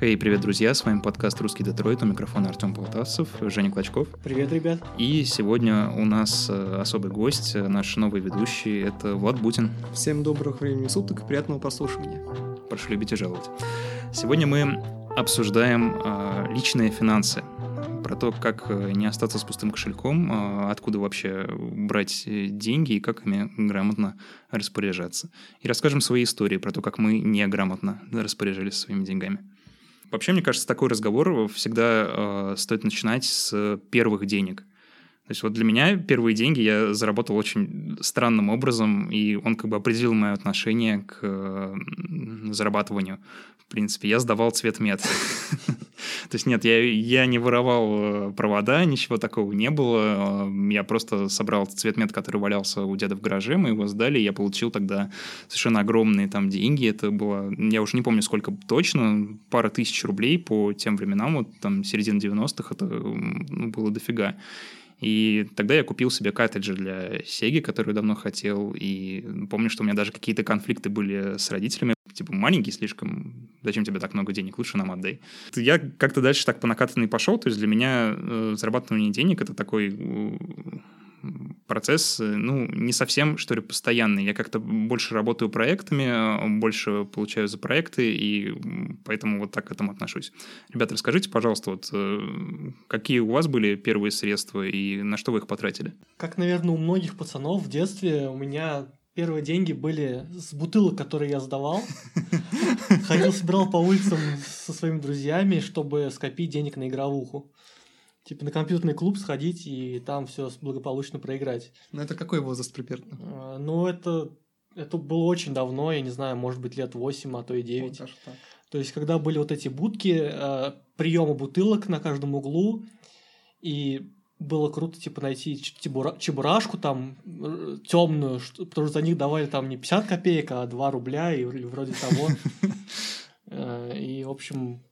Эй, привет, друзья, с вами подкаст «Русский Детройт», у микрофона Артем Полтавцев, Женя Клочков. Привет, ребят. И сегодня у нас э, особый гость, э, наш новый ведущий, это Влад Бутин. Всем доброго времени суток и приятного прослушивания. Прошу любить и жаловать. Сегодня мы обсуждаем э, личные финансы, про то, как э, не остаться с пустым кошельком, откуда вообще брать деньги и как ими грамотно распоряжаться. И расскажем свои истории про то, как мы неграмотно распоряжались своими деньгами. Вообще, мне кажется, такой разговор всегда э, стоит начинать с первых денег. То есть вот для меня первые деньги я заработал очень странным образом, и он как бы определил мое отношение к зарабатыванию. В принципе, я сдавал цвет мед. То есть нет, я, я не воровал э, провода, ничего такого не было. Э, я просто собрал цвет мед, который валялся у деда в гараже, мы его сдали, я получил тогда совершенно огромные там деньги. Это было, я уже не помню сколько точно, пара тысяч рублей по тем временам, вот там середина 90-х, это ну, было дофига. И тогда я купил себе картриджи для Сеги, который давно хотел. И помню, что у меня даже какие-то конфликты были с родителями. Типа, маленький слишком, зачем тебе так много денег, лучше нам отдай. Я как-то дальше так по накатанной пошел. То есть для меня э, зарабатывание денег — это такой процесс, э, ну, не совсем, что ли, постоянный. Я как-то больше работаю проектами, больше получаю за проекты, и поэтому вот так к этому отношусь. Ребята, расскажите, пожалуйста, вот э, какие у вас были первые средства и на что вы их потратили? Как, наверное, у многих пацанов в детстве у меня первые деньги были с бутылок, которые я сдавал. Ходил, собирал по улицам со своими друзьями, чтобы скопить денег на игровуху типа на компьютерный клуб сходить и там все благополучно проиграть. Ну это какой возраст примерно? А, ну это это было очень давно, я не знаю, может быть лет 8, а то и 9. Вот То есть когда были вот эти будки, э, приемы бутылок на каждом углу, и было круто, типа, найти чебурашку там темную, потому что за них давали там не 50 копеек, а 2 рубля и вроде того. Э, и, в общем,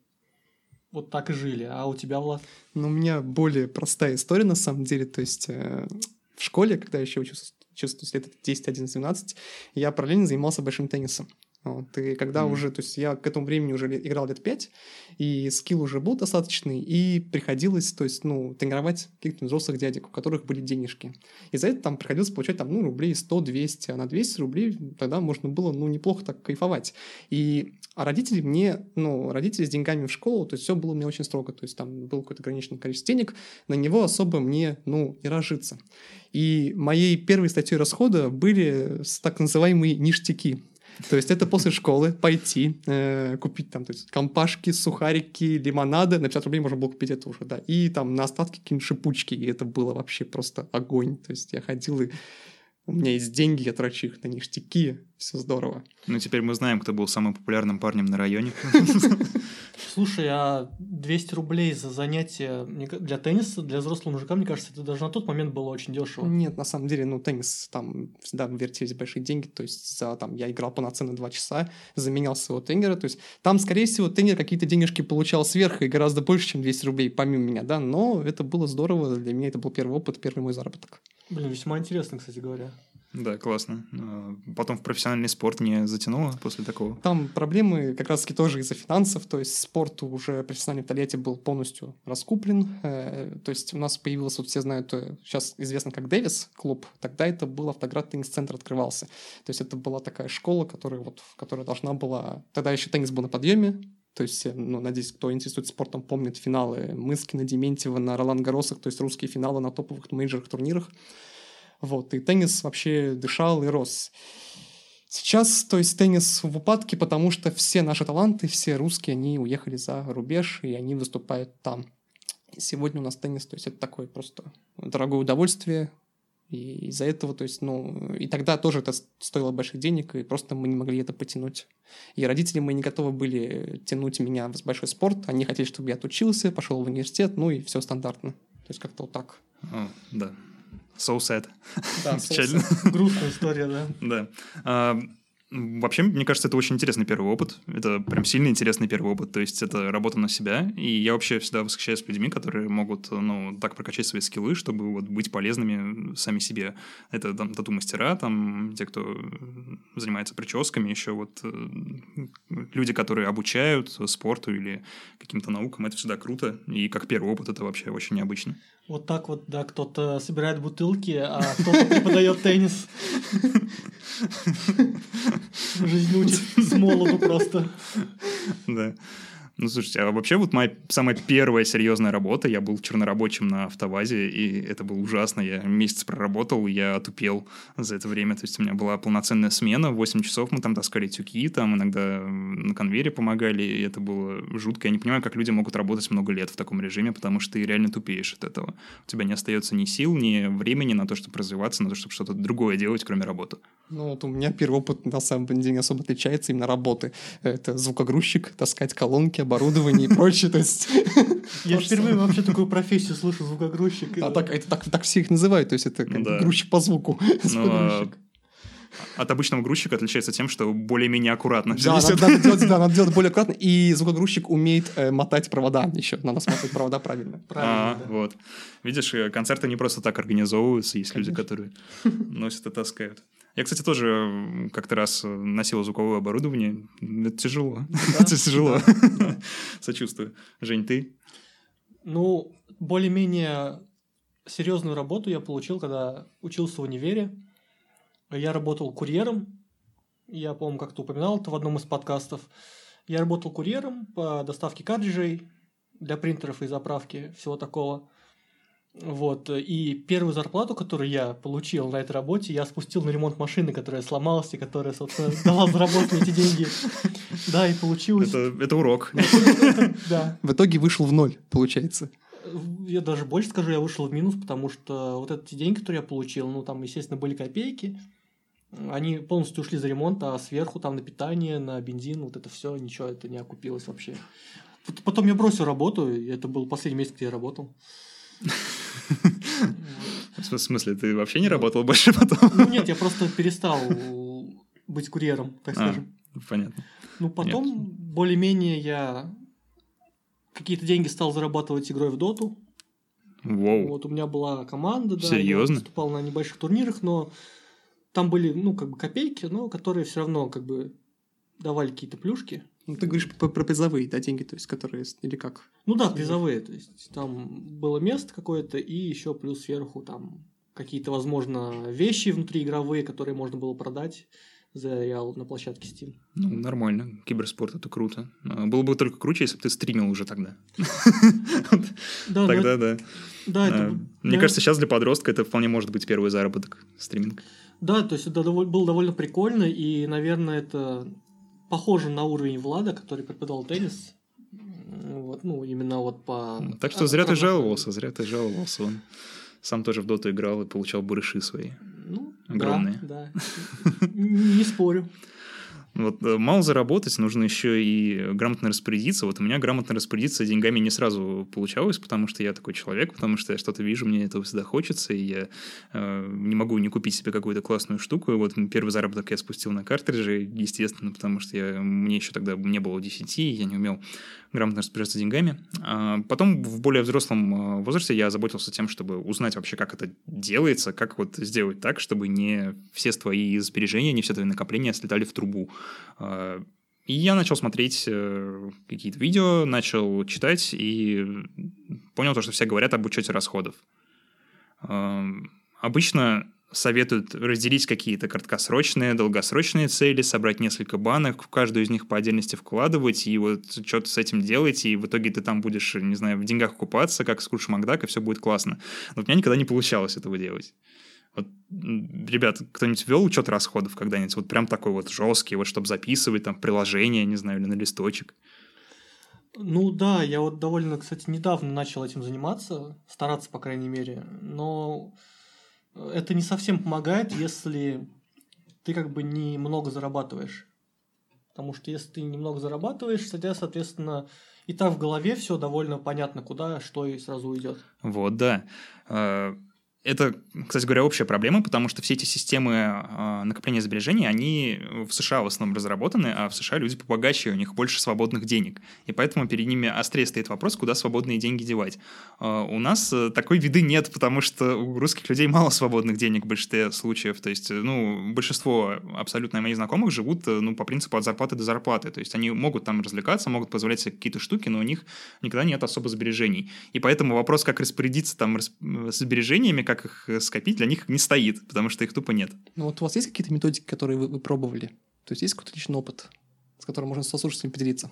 вот так и жили. А у тебя, Влад? Ну, у меня более простая история, на самом деле. То есть э, в школе, когда я еще учился, учился лет 10, 11, 12, я параллельно занимался большим теннисом. Вот, и когда mm. уже, то есть я к этому времени уже играл лет пять, и скилл уже был достаточный, и приходилось, то есть, ну, тренировать каких-то взрослых дядек, у которых были денежки. И за это там приходилось получать там, ну, рублей 100-200, а на 200 рублей тогда можно было, ну, неплохо так кайфовать. И а родители мне, ну, родители с деньгами в школу, то есть все было мне очень строго, то есть там было какое-то ограниченное количество денег, на него особо мне, ну, не разжиться. И моей первой статьей расхода были так называемые ништяки. То есть это после школы пойти, э, купить там то есть, компашки, сухарики, лимонады. На 50 рублей можно было купить это уже, да. И там на остатки какие-нибудь шипучки. И это было вообще просто огонь. То есть я ходил и у меня есть деньги, я трачу их на ништяки, все здорово. Ну, теперь мы знаем, кто был самым популярным парнем на районе. Слушай, а 200 рублей за занятие для тенниса, для взрослого мужика, мне кажется, это даже на тот момент было очень дешево. Нет, на самом деле, ну, теннис, там всегда вертелись большие деньги, то есть за, там, я играл полноценно два часа, заменял своего тренера, то есть там, скорее всего, тренер какие-то денежки получал сверху и гораздо больше, чем 200 рублей, помимо меня, да, но это было здорово, для меня это был первый опыт, первый мой заработок. Блин, весьма интересно, кстати говоря. Да, классно. А, потом в профессиональный спорт не затянуло после такого? Там проблемы как раз-таки тоже из-за финансов, то есть спорт уже профессиональный в Тольятти был полностью раскуплен, э, то есть у нас появился, вот все знают, сейчас э, известно как Дэвис клуб, тогда это был Автоград теннис-центр открывался, то есть это была такая школа, которая вот, которая должна была, тогда еще теннис был на подъеме, то есть, ну, надеюсь, кто интересуется спортом, помнит финалы Мыскина, Дементьева на Ролан Гаросах, то есть русские финалы на топовых мейджорных турнирах. Вот, и теннис вообще дышал и рос. Сейчас, то есть, теннис в упадке, потому что все наши таланты, все русские, они уехали за рубеж, и они выступают там. И сегодня у нас теннис, то есть, это такое просто дорогое удовольствие, и из-за этого, то есть, ну, и тогда тоже это стоило больших денег, и просто мы не могли это потянуть. И родители мы не готовы были тянуть меня в большой спорт, они хотели, чтобы я отучился, пошел в университет, ну и все стандартно. То есть как-то вот так. О, да, So sad. Да. So Грустная история, да. Да. А, Вообще, мне кажется, это очень интересный первый опыт. Это прям сильно интересный первый опыт. То есть это работа на себя. И я вообще всегда восхищаюсь людьми, которые могут, ну, так прокачать свои скиллы, чтобы вот быть полезными сами себе. Это там тату-мастера, там те, кто занимается прическами, еще вот э, люди, которые обучают спорту или каким-то наукам. Это всегда круто. И как первый опыт это вообще очень необычно. Вот так вот, да, кто-то собирает бутылки, а кто-то преподает теннис. Жизнь учит с молоду просто. Да. Ну, слушайте, а вообще вот моя самая первая серьезная работа, я был чернорабочим на автовазе, и это было ужасно. Я месяц проработал, я отупел за это время. То есть у меня была полноценная смена, 8 часов мы там таскали тюки, там иногда на конвейере помогали, и это было жутко. Я не понимаю, как люди могут работать много лет в таком режиме, потому что ты реально тупеешь от этого. У тебя не остается ни сил, ни времени на то, чтобы развиваться, на то, чтобы что-то другое делать, кроме работы. Ну, вот у меня первый опыт на самом деле не особо отличается именно работы. Это звукогрузчик, таскать колонки, оборудование и прочее. То есть... Я впервые вообще такую профессию слышу, звукогрузчик. А так, это так, так все их называют, то есть это грузчик по звуку. Но... От обычного грузчика отличается тем, что более-менее аккуратно. Да, надо, надо, делать, да, надо делать более аккуратно. И звукогрузчик умеет э, мотать провода еще. Надо смотреть провода правильно. правильно а, да. вот. Видишь, э, концерты не просто так организовываются. Есть Конечно. люди, которые носят и таскают. Я, кстати, тоже как-то раз носил звуковое оборудование. Это тяжело. Это тяжело. Сочувствую. Жень, ты? Ну, более-менее серьезную работу я получил, когда учился в универе. Я работал курьером. Я, по-моему, как-то упоминал это в одном из подкастов. Я работал курьером по доставке картриджей для принтеров и заправки, всего такого. Вот, и первую зарплату, которую я получил на этой работе, я спустил на ремонт машины, которая сломалась и которая, собственно, дала заработать эти деньги. Да, и получилось. Это, это урок. Да. В итоге вышел в ноль, получается. Я даже больше скажу, я вышел в минус, потому что вот эти деньги, которые я получил, ну, там, естественно, были копейки, они полностью ушли за ремонт, а сверху там на питание, на бензин, вот это все, ничего это не окупилось вообще. Потом я бросил работу, это был последний месяц, где я работал. В смысле, ты вообще не работал больше потом? Ну нет, я просто перестал быть курьером, так а, скажем. Понятно. Ну потом более-менее я какие-то деньги стал зарабатывать игрой в доту. Воу. Вот у меня была команда, да. Серьезно? Я выступал на небольших турнирах, но там были, ну, как бы копейки, но которые все равно как бы давали какие-то плюшки. Ну, ты говоришь про, про призовые, да, деньги, то есть, которые, или как? Ну да, призовые, то есть, там было место какое-то, и еще плюс сверху там какие-то, возможно, вещи внутриигровые, которые можно было продать за реал на площадке Steam. Ну, нормально. Киберспорт это круто. А, было бы только круче, если бы ты стримил уже тогда. Да, тогда да. Да, это... А, мне кажется, сейчас для подростка это вполне может быть первый заработок стриминг. Да, то есть это было довольно прикольно, и, наверное, это похоже на уровень Влада, который преподавал теннис. Вот, ну, именно вот по... Так что зря ты жаловался, зря ты жаловался. Он сам тоже в доту играл и получал барыши свои. Ну, огромные. Да, да. Не спорю. Вот э, мало заработать, нужно еще и грамотно распорядиться. Вот у меня грамотно распорядиться деньгами не сразу получалось, потому что я такой человек, потому что я что-то вижу, мне этого всегда хочется, и я э, не могу не купить себе какую-то классную штуку. И вот первый заработок я спустил на картридже, естественно, потому что я, мне еще тогда не было 10, я не умел грамотно распоряжаться деньгами. А потом в более взрослом э, возрасте я заботился тем, чтобы узнать вообще, как это делается, как вот сделать так, чтобы не все твои сбережения, не все твои накопления слетали в трубу. А, и я начал смотреть э, какие-то видео, начал читать и понял то, что все говорят об учете расходов. Обычно советуют разделить какие-то краткосрочные, долгосрочные цели, собрать несколько банок, в каждую из них по отдельности вкладывать, и вот что-то с этим делать, и в итоге ты там будешь, не знаю, в деньгах купаться, как Скрудж Макдак, и все будет классно. Но у меня никогда не получалось этого делать. Вот, ребят, кто-нибудь вел учет расходов когда-нибудь? Вот прям такой вот жесткий, вот чтобы записывать там приложение, не знаю, или на листочек. Ну да, я вот довольно, кстати, недавно начал этим заниматься, стараться, по крайней мере, но это не совсем помогает, если ты как бы немного зарабатываешь. Потому что если ты немного зарабатываешь, тогда, соответственно, и так в голове все довольно понятно, куда, что и сразу уйдет. Вот, да. А, это, кстати говоря, общая проблема, потому что все эти системы э, накопления сбережений, они в США в основном разработаны, а в США люди побогаче, у них больше свободных денег. И поэтому перед ними острее стоит вопрос, куда свободные деньги девать. Э, у нас э, такой виды нет, потому что у русских людей мало свободных денег в большинстве случаев. То есть, ну, большинство абсолютно моих знакомых живут, ну, по принципу от зарплаты до зарплаты. То есть они могут там развлекаться, могут позволять себе какие-то штуки, но у них никогда нет особо сбережений. И поэтому вопрос, как распорядиться там сбережениями, как как их э, скопить, для них не стоит, потому что их тупо нет. Ну вот у вас есть какие-то методики, которые вы, вы пробовали? То есть есть какой-то личный опыт, с которым можно со слушателями поделиться?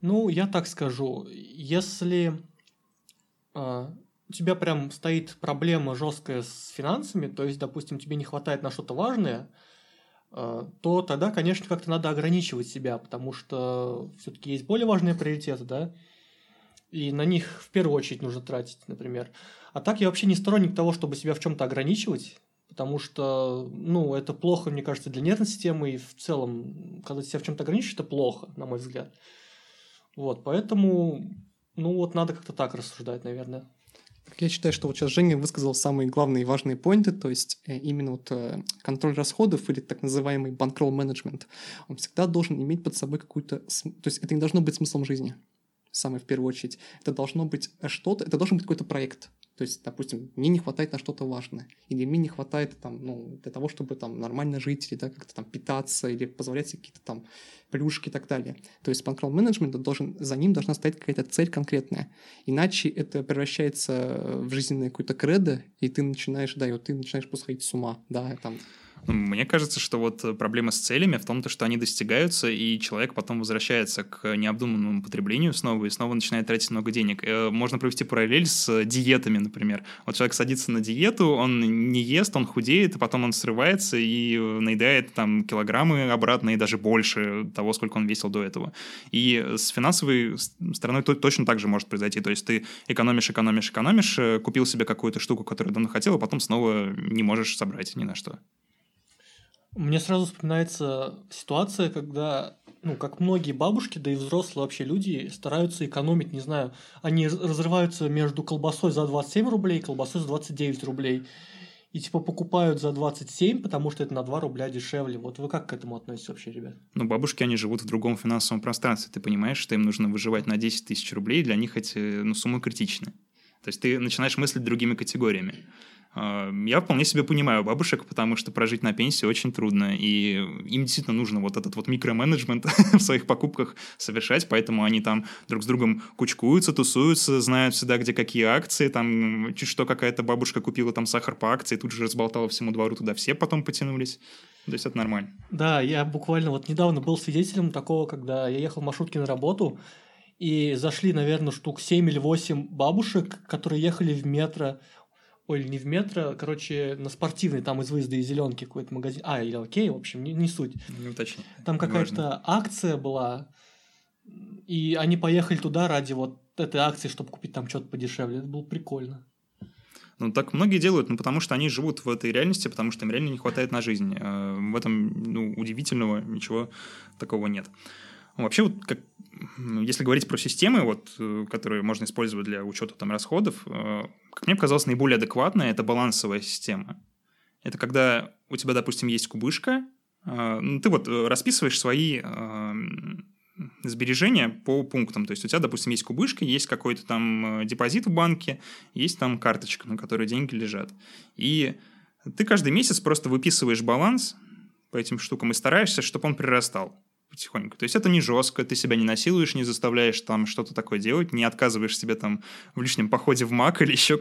Ну, я так скажу, если а, у тебя прям стоит проблема жесткая с финансами, то есть, допустим, тебе не хватает на что-то важное, а, то тогда, конечно, как-то надо ограничивать себя, потому что все-таки есть более важные приоритеты, да, и на них в первую очередь нужно тратить, например. А так я вообще не сторонник того, чтобы себя в чем-то ограничивать, потому что, ну, это плохо, мне кажется, для нервной системы, и в целом, когда себя в чем-то ограничиваешь, это плохо, на мой взгляд. Вот, поэтому, ну, вот надо как-то так рассуждать, наверное. Я считаю, что вот сейчас Женя высказал самые главные и важные поинты, то есть э, именно вот э, контроль расходов или так называемый банкролл менеджмент, он всегда должен иметь под собой какую-то... То есть это не должно быть смыслом жизни, самое в первую очередь. Это должно быть что-то, это должен быть какой-то проект. То есть, допустим, мне не хватает на что-то важное, или мне не хватает там, ну, для того, чтобы там нормально жить, или да, как-то там питаться, или позволять себе какие-то там плюшки и так далее. То есть банкролл менеджмент должен, за ним должна стоять какая-то цель конкретная. Иначе это превращается в жизненное какое-то кредо, и ты начинаешь, да, и вот ты начинаешь посходить с ума, да, там, мне кажется, что вот проблема с целями в том, что они достигаются, и человек потом возвращается к необдуманному потреблению снова и снова начинает тратить много денег. Э, можно провести параллель с диетами, например. Вот человек садится на диету, он не ест, он худеет, а потом он срывается и наедает там килограммы обратно и даже больше того, сколько он весил до этого. И с финансовой стороной точно так же может произойти. То есть ты экономишь, экономишь, экономишь, э, купил себе какую-то штуку, которую давно хотел, а потом снова не можешь собрать ни на что. Мне сразу вспоминается ситуация, когда, ну, как многие бабушки, да и взрослые вообще люди стараются экономить, не знаю, они разрываются между колбасой за 27 рублей и колбасой за 29 рублей. И типа покупают за 27, потому что это на 2 рубля дешевле. Вот вы как к этому относитесь вообще, ребят? Ну, бабушки, они живут в другом финансовом пространстве. Ты понимаешь, что им нужно выживать на 10 тысяч рублей, для них эти ну, суммы критичны. То есть ты начинаешь мыслить другими категориями. А, я вполне себе понимаю бабушек, потому что прожить на пенсии очень трудно, и им действительно нужно вот этот вот микроменеджмент в своих покупках совершать, поэтому они там друг с другом кучкуются, тусуются, знают всегда, где какие акции, там чуть что какая-то бабушка купила там сахар по акции, тут же разболтала всему двору, туда все потом потянулись. То есть это нормально. Да, я буквально вот недавно был свидетелем такого, когда я ехал в маршрутке на работу, и зашли, наверное, штук 7 или 8 бабушек, которые ехали в метро ой, не в метро, короче, на спортивный, там из выезда из зеленки какой-то магазин. А, или окей, в общем, не, не суть. Не уточни. Там какая-то акция была, и они поехали туда ради вот этой акции, чтобы купить там что-то подешевле. Это было прикольно. Ну, так многие делают, ну, потому что они живут в этой реальности, потому что им реально не хватает на жизнь. Э, в этом, ну, удивительного ничего такого нет. Вообще, вот как, если говорить про системы, вот, э, которые можно использовать для учета там, расходов, э, как мне показалось, наиболее адекватная – это балансовая система. Это когда у тебя, допустим, есть кубышка, э, ну, ты вот расписываешь свои сбережения по пунктам. То есть у тебя, допустим, есть кубышка, есть какой-то там депозит в банке, есть там карточка, на которой деньги лежат. И ты каждый месяц просто выписываешь баланс по этим штукам и стараешься, чтобы он прирастал потихоньку. То есть это не жестко, ты себя не насилуешь, не заставляешь там что-то такое делать, не отказываешь себе там в лишнем походе в МАК или еще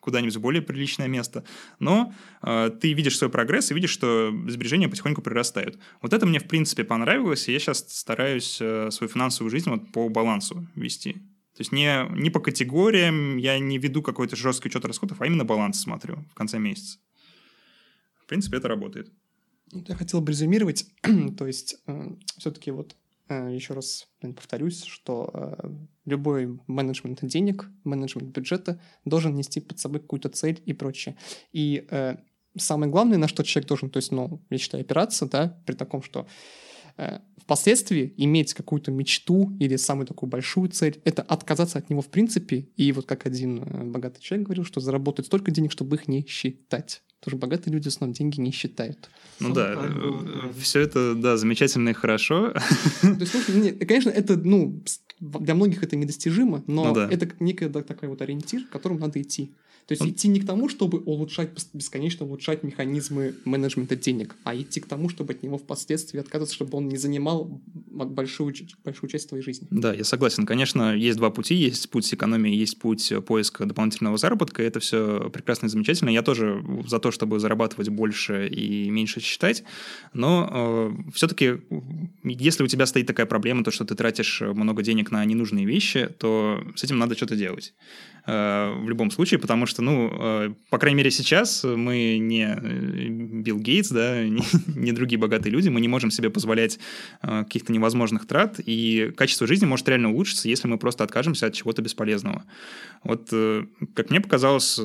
куда-нибудь более приличное место. Но э, ты видишь свой прогресс и видишь, что сбережения потихоньку прирастают. Вот это мне в принципе понравилось, и я сейчас стараюсь э, свою финансовую жизнь вот по балансу вести. То есть не, не по категориям, я не веду какой-то жесткий учет расходов, а именно баланс смотрю в конце месяца. В принципе, это работает. Я хотел бы резюмировать, то есть э, все-таки вот э, еще раз повторюсь, что э, любой менеджмент денег, менеджмент бюджета должен нести под собой какую-то цель и прочее. И самое главное, на что человек должен, то есть, ну, я считаю, опираться, да, при таком, что Э, впоследствии иметь какую-то мечту или самую такую большую цель, это отказаться от него в принципе. И вот как один э, богатый человек говорил, что заработать столько денег, чтобы их не считать. Потому что богатые люди в основном деньги не считают. Ну да, э, все это, да, замечательно и хорошо. То есть, ну, конечно, это, ну, для многих это недостижимо, но ну, да. это некая да, такой вот ориентир, к которому надо идти. То есть Он... идти не к тому, чтобы улучшать, бесконечно улучшать механизмы менеджмента денег, а идти к тому, чтобы от него впоследствии отказываться, чтобы он не занимал большую, большую часть твоей жизни. Да, я согласен. Конечно, есть два пути. Есть путь экономии, есть путь поиска дополнительного заработка. И это все прекрасно и замечательно. Я тоже за то, чтобы зарабатывать больше и меньше считать. Но э, все-таки, если у тебя стоит такая проблема, то, что ты тратишь много денег на ненужные вещи, то с этим надо что-то делать. Э, в любом случае, потому что, ну, э, по крайней мере, сейчас мы не э, Билл Гейтс, да, не, другие богатые люди, мы не можем себе позволять каких-то невозможных трат, и качество жизни может реально улучшиться, если мы просто откажемся от чего-то бесполезного. Вот, как мне показалось,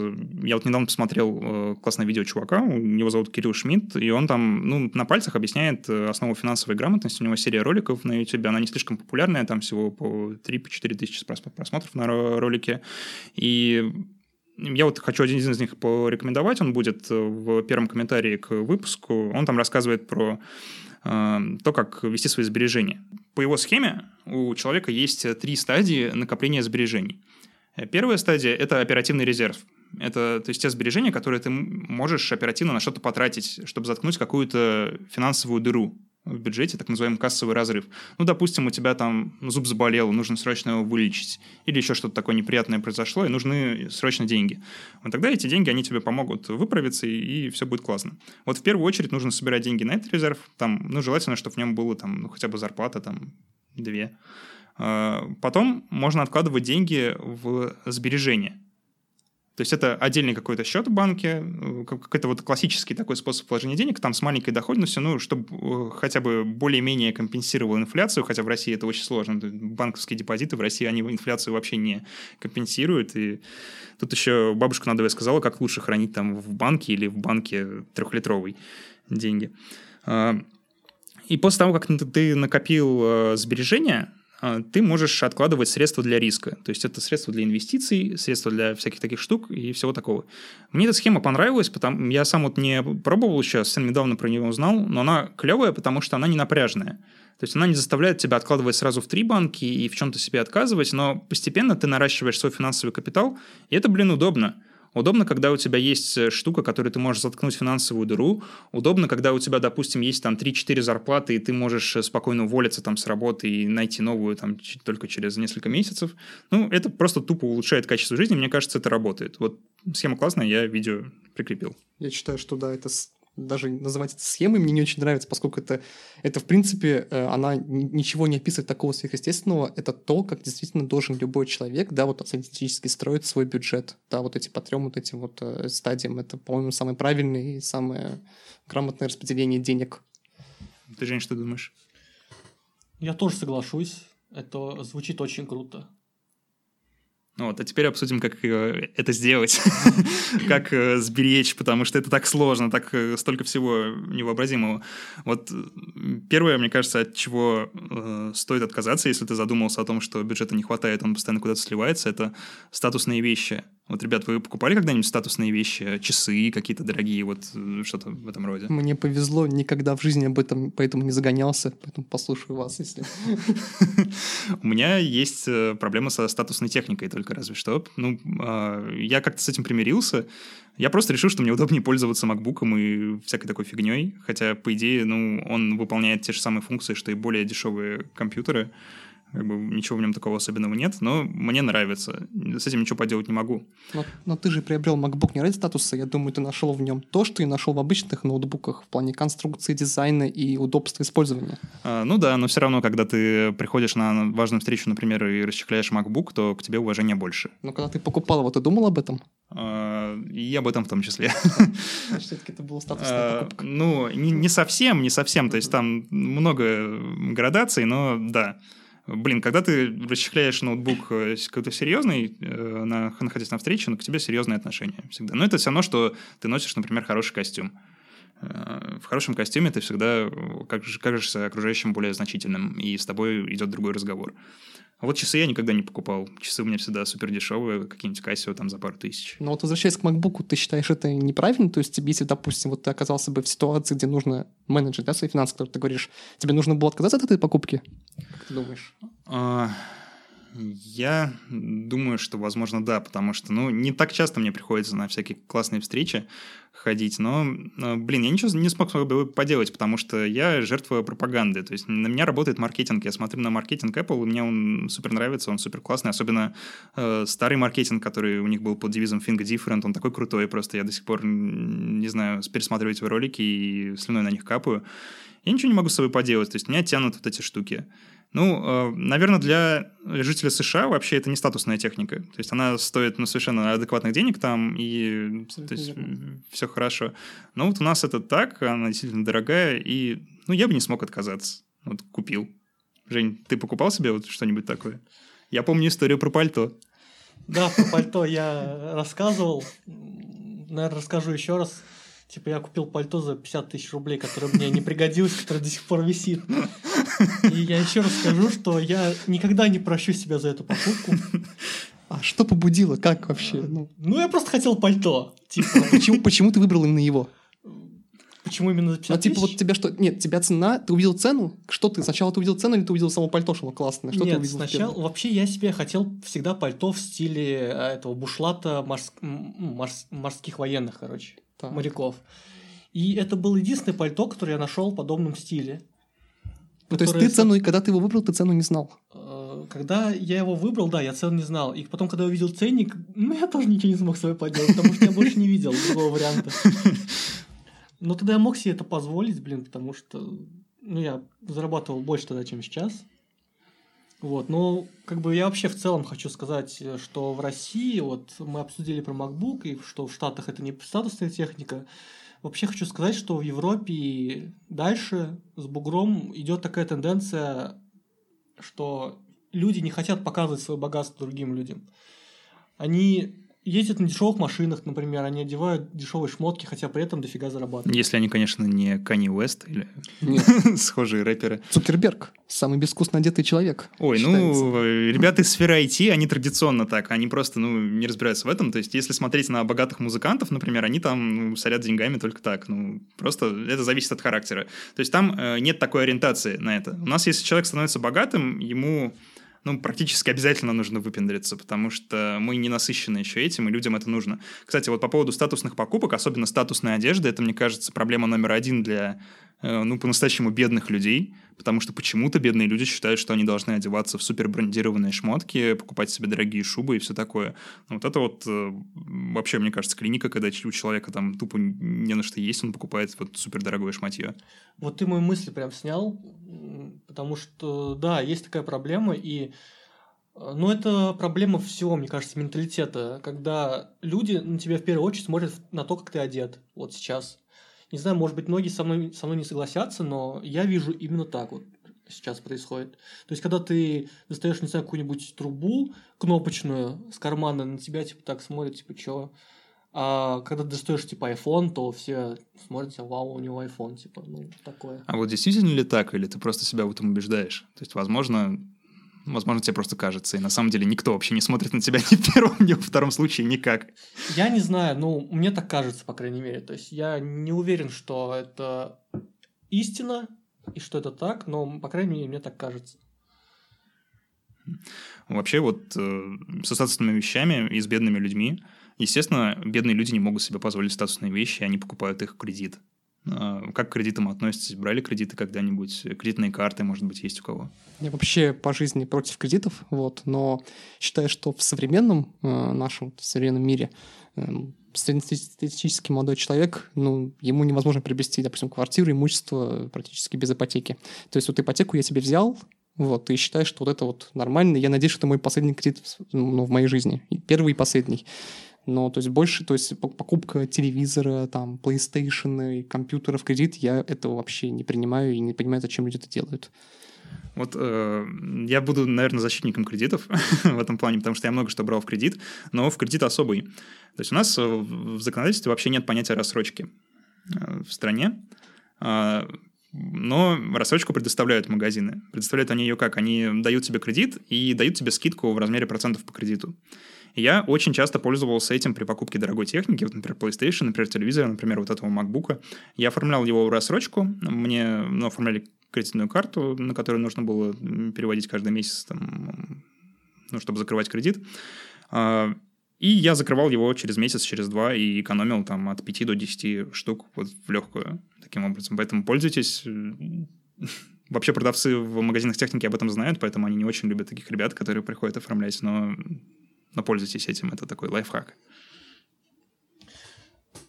я вот недавно посмотрел классное видео чувака, его зовут Кирилл Шмидт, и он там, ну, на пальцах объясняет основу финансовой грамотности, у него серия роликов на YouTube, она не слишком популярная, там всего по 3-4 тысячи просмотров на ролике, и я вот хочу один из них порекомендовать. Он будет в первом комментарии к выпуску. Он там рассказывает про э, то, как вести свои сбережения. По его схеме у человека есть три стадии накопления сбережений. Первая стадия – это оперативный резерв. Это то есть те сбережения, которые ты можешь оперативно на что-то потратить, чтобы заткнуть какую-то финансовую дыру в бюджете, так называемый кассовый разрыв. Ну, допустим, у тебя там зуб заболел, нужно срочно его вылечить, или еще что-то такое неприятное произошло, и нужны срочно деньги. Вот тогда эти деньги, они тебе помогут выправиться, и, и все будет классно. Вот в первую очередь нужно собирать деньги на этот резерв, там, ну, желательно, чтобы в нем было там, ну, хотя бы зарплата, там, две. А, потом можно откладывать деньги в сбережения. То есть это отдельный какой-то счет в банке, э, какой-то вот классический такой способ вложения денег, там с маленькой доходностью, ну, чтобы э, хотя бы более-менее компенсировал инфляцию, хотя в России это очень сложно. Банковские депозиты в России, они инфляцию вообще не компенсируют. И тут еще бабушка надо сказала, как лучше хранить там в банке или в банке трехлитровый деньги. А, и после того, как ты накопил э, сбережения, ты можешь откладывать средства для риска. То есть это средства для инвестиций, средства для всяких таких штук и всего такого. Мне эта схема понравилась, потому я сам вот не пробовал сейчас, совсем недавно про нее узнал, но она клевая, потому что она не напряжная. То есть она не заставляет тебя откладывать сразу в три банки и в чем-то себе отказывать, но постепенно ты наращиваешь свой финансовый капитал, и это, блин, удобно. Удобно, когда у тебя есть э, штука, которой ты можешь заткнуть финансовую дыру. Удобно, когда у тебя, допустим, есть там 3-4 зарплаты, и ты можешь э, спокойно уволиться там с работы и найти новую там только через несколько месяцев. Ну, это просто тупо улучшает качество жизни. Мне кажется, это работает. Вот схема классная, я видео прикрепил. Я считаю, что да, это даже называть это схемой мне не очень нравится, поскольку это, это в принципе, э, она ничего не описывает такого сверхъестественного. Это то, как действительно должен любой человек, да, вот статистически строить свой бюджет. Да, вот эти по трем вот этим вот э, стадиям. Это, по-моему, самый правильный и самое грамотное распределение денег. Ты, Жень, что думаешь? Я тоже соглашусь. Это звучит очень круто. Вот, а теперь обсудим, как э, это сделать, как э, сберечь, потому что это так сложно, так э, столько всего невообразимого. Вот первое, мне кажется, от чего стоит отказаться, если ты задумался о том, что бюджета не хватает, он постоянно куда-то сливается, это статусные вещи. Вот, ребят, вы покупали когда-нибудь статусные вещи, часы какие-то дорогие, вот что-то в этом роде? Мне повезло, никогда в жизни об этом, поэтому не загонялся, поэтому послушаю вас, если... У меня есть проблема со статусной техникой, только разве что. Ну, э, я как-то с этим примирился. Я просто решил, что мне удобнее пользоваться макбуком и всякой такой фигней. Хотя, по идее, ну, он выполняет те же самые функции, что и более дешевые компьютеры. Как бы ничего в нем такого особенного нет, но мне нравится. С этим ничего поделать не могу. Но, но ты же приобрел MacBook не ради статуса. Я думаю, ты нашел в нем то, что и нашел в обычных ноутбуках в плане конструкции, дизайна и удобства использования. А, ну да, но все равно, когда ты приходишь на важную встречу, например, и расчехляешь MacBook, то к тебе уважения больше. Но когда ты покупал его, ты думал об этом? А, и об этом в том числе. Значит, все-таки это была статусная а, покупка. Ну, не, не совсем, не совсем. То есть там много градаций, но да. Блин, когда ты расчехляешь ноутбук э, какой-то серьезный, э, на, находясь на встрече, ну, к тебе серьезные отношения всегда. Но это все равно, что ты носишь, например, хороший костюм. Э, в хорошем костюме ты всегда кажешься окружающим более значительным, и с тобой идет другой разговор. А вот часы я никогда не покупал. Часы у меня всегда супер дешевые, какие-нибудь Casio там за пару тысяч. Но вот возвращаясь к MacBook, ты считаешь это неправильно? То есть тебе, если, допустим, вот ты оказался бы в ситуации, где нужно менеджер, да, свои финансы, которые ты говоришь, тебе нужно было отказаться от этой покупки? Как ты думаешь? А, я думаю, что, возможно, да, потому что, ну, не так часто мне приходится на всякие классные встречи ходить, но, блин, я ничего не смог поделать, потому что я жертва пропаганды, то есть на меня работает маркетинг, я смотрю на маркетинг Apple, и мне он супер нравится, он супер классный, особенно э, старый маркетинг, который у них был под девизом Think Different, он такой крутой, просто. Я до сих пор, не знаю, пересматриваю эти ролики и слюной на них капаю, я ничего не могу с собой поделать, то есть меня тянут вот эти штуки. Ну, э, наверное, для жителя США вообще это не статусная техника. То есть она стоит ну, совершенно адекватных денег там, и то есть, все хорошо. Но вот у нас это так, она действительно дорогая, и ну, я бы не смог отказаться. Вот купил. Жень, ты покупал себе вот что-нибудь такое? Я помню историю про пальто. Да, про пальто я рассказывал. Наверное, расскажу еще раз. Типа я купил пальто за 50 тысяч рублей, которое мне не пригодилось, которое до сих пор висит. И я еще раз скажу, что я никогда не прощу себя за эту покупку. А что побудило? Как вообще? Ну, ну я просто хотел пальто. Типа. Почему, почему ты выбрал именно его? Почему именно за 50 а, типа вот тебя что... Нет, тебя цена... Ты увидел цену? Что ты? Сначала ты увидел цену или ты увидел само пальто, что оно классное? Что Нет, ты увидел сначала... Вообще я себе хотел всегда пальто в стиле а, этого бушлата морс... Морс... морских военных, короче так. моряков. И это было единственное пальто, которое я нашел в подобном стиле. Ну, то есть ты цену, когда ты его выбрал, ты цену не знал? Э, когда я его выбрал, да, я цену не знал. И потом, когда я увидел ценник, ну, я тоже ничего не смог с собой поделать, потому что я больше не видел другого варианта. Но тогда я мог себе это позволить, блин, потому что ну, я зарабатывал больше тогда, чем сейчас. Вот, ну, как бы я вообще в целом хочу сказать, что в России, вот мы обсудили про MacBook, и что в Штатах это не статусная техника. Вообще хочу сказать, что в Европе дальше с бугром идет такая тенденция, что люди не хотят показывать свое богатство другим людям. Они ездят на дешевых машинах, например, они одевают дешевые шмотки, хотя при этом дофига зарабатывают. Если они, конечно, не Канни Уэст или схожие рэперы. Цукерберг, самый безвкусно одетый человек. Ой, ну, ребята из сферы IT, они традиционно так, они просто, ну, не разбираются в этом. То есть, если смотреть на богатых музыкантов, например, они там ну, сорят деньгами только так. Ну, просто это зависит от характера. То есть, там э, нет такой ориентации на это. У нас, если человек становится богатым, ему ну, практически обязательно нужно выпендриться, потому что мы не насыщены еще этим, и людям это нужно. Кстати, вот по поводу статусных покупок, особенно статусной одежды, это, мне кажется, проблема номер один для ну, по-настоящему бедных людей, потому что почему-то бедные люди считают, что они должны одеваться в супер брендированные шмотки, покупать себе дорогие шубы и все такое. Ну, вот это вот э, вообще, мне кажется, клиника, когда у человека там тупо не на что есть, он покупает вот супер дорогое шматье. Вот ты мою мысль прям снял, потому что, да, есть такая проблема, и э, ну, это проблема всего, мне кажется, менталитета, когда люди на тебя в первую очередь смотрят на то, как ты одет вот сейчас. Не знаю, может быть, многие со мной, со мной не согласятся, но я вижу именно так вот сейчас происходит. То есть, когда ты достаешь, не знаю, какую-нибудь трубу кнопочную с кармана, на тебя, типа, так смотрят, типа, чё? А когда достаешь, типа, iPhone, то все смотрят, вау, у него iPhone, типа, ну, такое. А вот действительно ли так, или ты просто себя в этом убеждаешь? То есть, возможно, Возможно, тебе просто кажется. И на самом деле никто вообще не смотрит на тебя ни в первом, ни во втором случае никак. Я не знаю, ну, мне так кажется, по крайней мере. То есть я не уверен, что это истина и что это так, но, по крайней мере, мне так кажется. Вообще вот э, со статусными вещами и с бедными людьми, естественно, бедные люди не могут себе позволить статусные вещи, они покупают их в кредит. А, как к кредитам относитесь? Брали кредиты когда-нибудь? Кредитные карты, может быть, есть у кого? Я вообще по жизни против кредитов, вот, но считаю, что в современном э, нашем в современном мире э, среднестатистический молодой человек, ну, ему невозможно приобрести, допустим, квартиру, имущество практически без ипотеки. То есть вот ипотеку я себе взял, вот, и считаю, что вот это вот нормально. Я надеюсь, что это мой последний кредит ну, в моей жизни. Первый и последний но то есть больше, то есть покупка телевизора, там, PlayStation и компьютера в кредит, я этого вообще не принимаю и не понимаю, зачем люди это делают. Вот э, я буду, наверное, защитником кредитов в этом плане, потому что я много что брал в кредит, но в кредит особый. То есть у нас в законодательстве вообще нет понятия рассрочки. э, в стране, а, но рассрочку предоставляют магазины. Предоставляют они ее как? Они дают тебе кредит и дают тебе скидку в размере процентов по кредиту. Я очень часто пользовался этим при покупке дорогой техники, вот, например, PlayStation, например, телевизора, например, вот этого MacBook. Я оформлял его в рассрочку, мне ну, оформляли кредитную карту, на которую нужно было переводить каждый месяц, там, ну, чтобы закрывать кредит. А, и я закрывал его через месяц, через два и экономил там от 5 до 10 штук вот в легкую таким образом. Поэтому пользуйтесь. Вообще продавцы в магазинах техники об этом знают, поэтому они не очень любят таких ребят, которые приходят оформлять, но, но пользуйтесь этим, это такой лайфхак.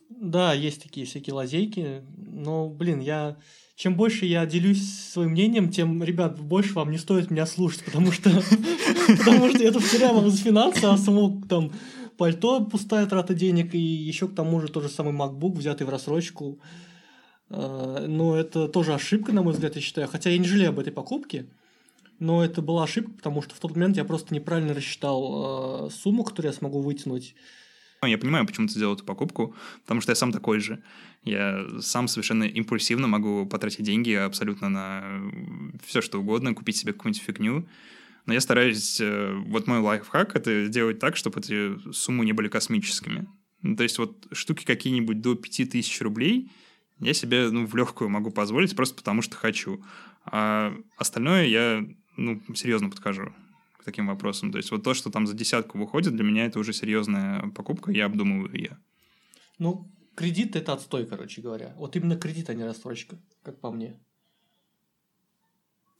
Да, есть такие всякие лазейки, но, блин, я чем больше я делюсь своим мнением, тем, ребят, больше вам не стоит меня слушать, потому что, потому что это втираю вам из финансы, а само там пальто пустая трата денег, и еще к тому же тот же самый MacBook, взятый в рассрочку. А, но это тоже ошибка, на мой взгляд, я считаю. Хотя я не жалею об этой покупке, но это была ошибка, потому что в тот момент я просто неправильно рассчитал а, сумму, которую я смогу вытянуть ну, я понимаю, почему ты сделал эту покупку, потому что я сам такой же. Я сам совершенно импульсивно могу потратить деньги абсолютно на все, что угодно, купить себе какую-нибудь фигню. Но я стараюсь... Э, вот мой лайфхак — это делать так, чтобы эти суммы не были космическими. Ну, то есть вот штуки какие-нибудь до 5000 рублей я себе ну, в легкую могу позволить просто потому, что хочу. А остальное я ну, серьезно подхожу к таким вопросам. То есть вот то, что там за десятку выходит, для меня это уже серьезная покупка, я обдумываю ее. Ну, кредит – это отстой, короче говоря. Вот именно кредит, а не рассрочка, как по мне.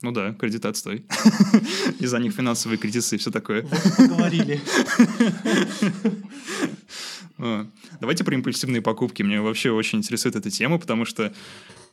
Ну да, кредит отстой. Из-за них финансовые кредиты и все такое. Говорили. Давайте про импульсивные покупки. Мне вообще очень интересует эта тема, потому что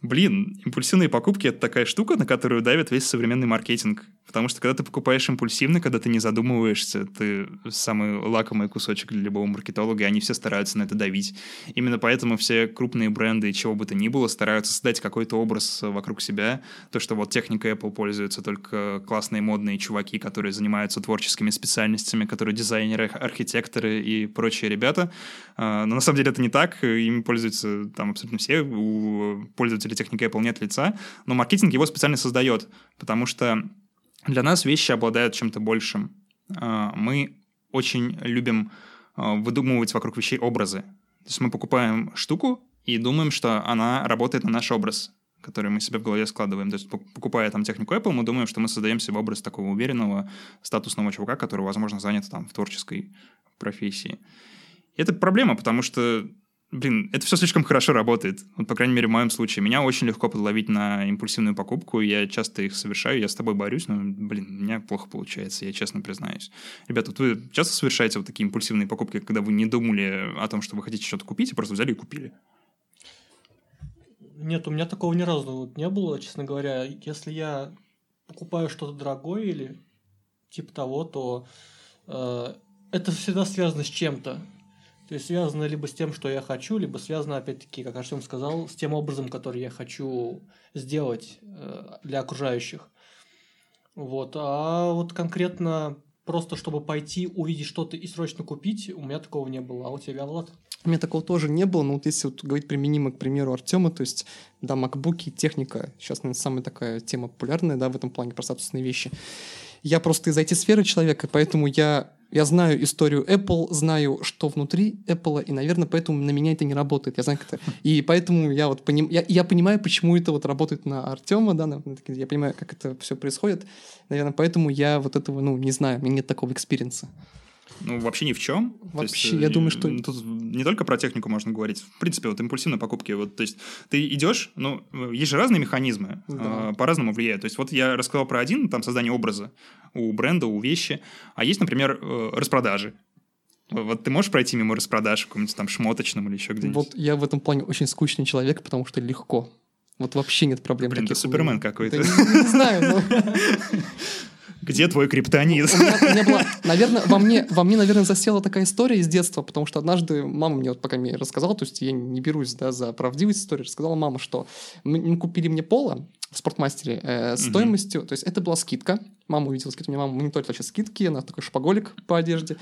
Блин, импульсивные покупки — это такая штука, на которую давит весь современный маркетинг. Потому что когда ты покупаешь импульсивно, когда ты не задумываешься, ты самый лакомый кусочек для любого маркетолога, и они все стараются на это давить. Именно поэтому все крупные бренды, чего бы то ни было, стараются создать какой-то образ вокруг себя. То, что вот техника Apple пользуются только классные модные чуваки, которые занимаются творческими специальностями, которые дизайнеры, архитекторы и прочие ребята. А, но на самом деле это не так. Ими пользуются там абсолютно все. У пользователей пользователя техники Apple нет лица, но маркетинг его специально создает, потому что для нас вещи обладают чем-то большим. А, мы очень любим а, выдумывать вокруг вещей образы. То есть мы покупаем штуку и думаем, что она работает на наш образ, который мы себе в голове складываем. То есть покупая там технику Apple, мы думаем, что мы создаем себе образ такого уверенного, статусного чувака, который, возможно, занят там в творческой профессии. И это проблема, потому что Блин, это все слишком хорошо работает. Вот, по крайней мере, в моем случае. Меня очень легко подловить на импульсивную покупку. Я часто их совершаю, я с тобой борюсь, но, блин, у меня плохо получается, я честно признаюсь. Ребята, вот вы часто совершаете вот такие импульсивные покупки, когда вы не думали о том, что вы хотите что-то купить, и просто взяли и купили? Нет, у меня такого ни разу не было, честно говоря. Если я покупаю что-то дорогое или типа того, то э, это всегда связано с чем-то. То есть связано либо с тем, что я хочу, либо связано, опять-таки, как Артем сказал, с тем образом, который я хочу сделать э, для окружающих. Вот. А вот конкретно просто чтобы пойти, увидеть что-то и срочно купить, у меня такого не было. А у тебя, Влад? У меня такого тоже не было, но вот если вот говорить применимо к примеру Артема, то есть, да, макбуки, техника, сейчас, наверное, самая такая тема популярная, да, в этом плане про статусные вещи. Я просто из IT-сферы человека, поэтому я я знаю историю Apple, знаю, что внутри Apple, и, наверное, поэтому на меня это не работает. Я знаю, как это. И поэтому я вот поним... я, я понимаю, почему это вот работает на Артема, да, на... я понимаю, как это все происходит. Наверное, поэтому я вот этого, ну, не знаю, у меня нет такого experience а. Ну, вообще ни в чем. Вообще, есть, я думаю, что... Тут не только про технику можно говорить. В принципе, вот импульсивные покупки. Вот, то есть ты идешь, ну, есть же разные механизмы, да. э, по-разному влияют. То есть вот я рассказал про один, там, создание образа у бренда, у вещи. А есть, например, э, распродажи. Вот ты можешь пройти мимо распродаж в каком-нибудь там шмоточном или еще где-нибудь? Вот я в этом плане очень скучный человек, потому что легко. Вот вообще нет проблем. Блин, ты Супермен какой-то. не, не знаю, но... Где твой криптонит? наверное, во мне, во мне, наверное, засела такая история из детства, потому что однажды мама мне вот пока мне рассказала, то есть я не берусь да, за правдивость истории, рассказала мама, что мы купили мне поло в спортмастере э, стоимостью, то есть это была скидка, мама увидела скидку, у меня мама мониторит вообще скидки, она такой шпаголик по одежде,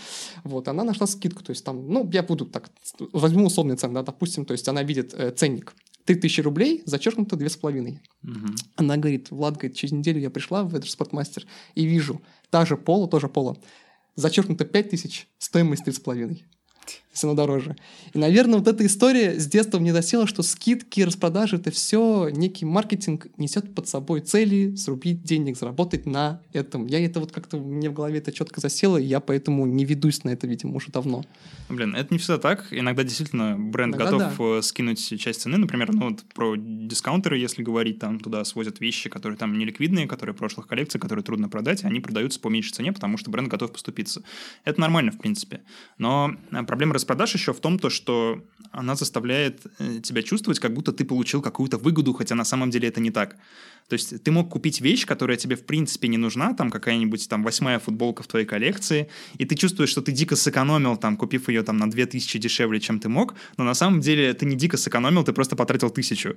вот, она нашла скидку, то есть там, ну, я буду так, возьму условный цен, да, допустим, то есть она видит э, ценник 3000 рублей, зачеркнуто 2,5. Угу. Она говорит, Влад, говорит, через неделю я пришла в этот спортмастер и вижу, та же поло, тоже поло, зачеркнуто 5000, стоимость 3,5 все равно дороже. И, наверное, вот эта история с детства мне засела, что скидки, распродажи — это все некий маркетинг несет под собой цели срубить денег, заработать на этом. Я это вот как-то мне в голове это четко засело, и я поэтому не ведусь на это, видимо, уже давно. Блин, это не всегда так. Иногда действительно бренд Иногда готов да. Э, скинуть часть цены. Например, ну вот про дискаунтеры, если говорить, там туда свозят вещи, которые там неликвидные, которые прошлых коллекций, которые трудно продать, и они продаются по меньшей цене, потому что бренд готов поступиться. Это нормально, в принципе. Но э, проблема распродаж еще в том, то, что она заставляет э, тебя чувствовать, как будто ты получил какую-то выгоду, хотя на самом деле это не так. То есть ты мог купить вещь, которая тебе в принципе не нужна, там какая-нибудь там восьмая футболка в твоей коллекции, и ты чувствуешь, что ты дико сэкономил, там, купив ее там на 2000 дешевле, чем ты мог, но на самом деле ты не дико сэкономил, ты просто потратил тысячу.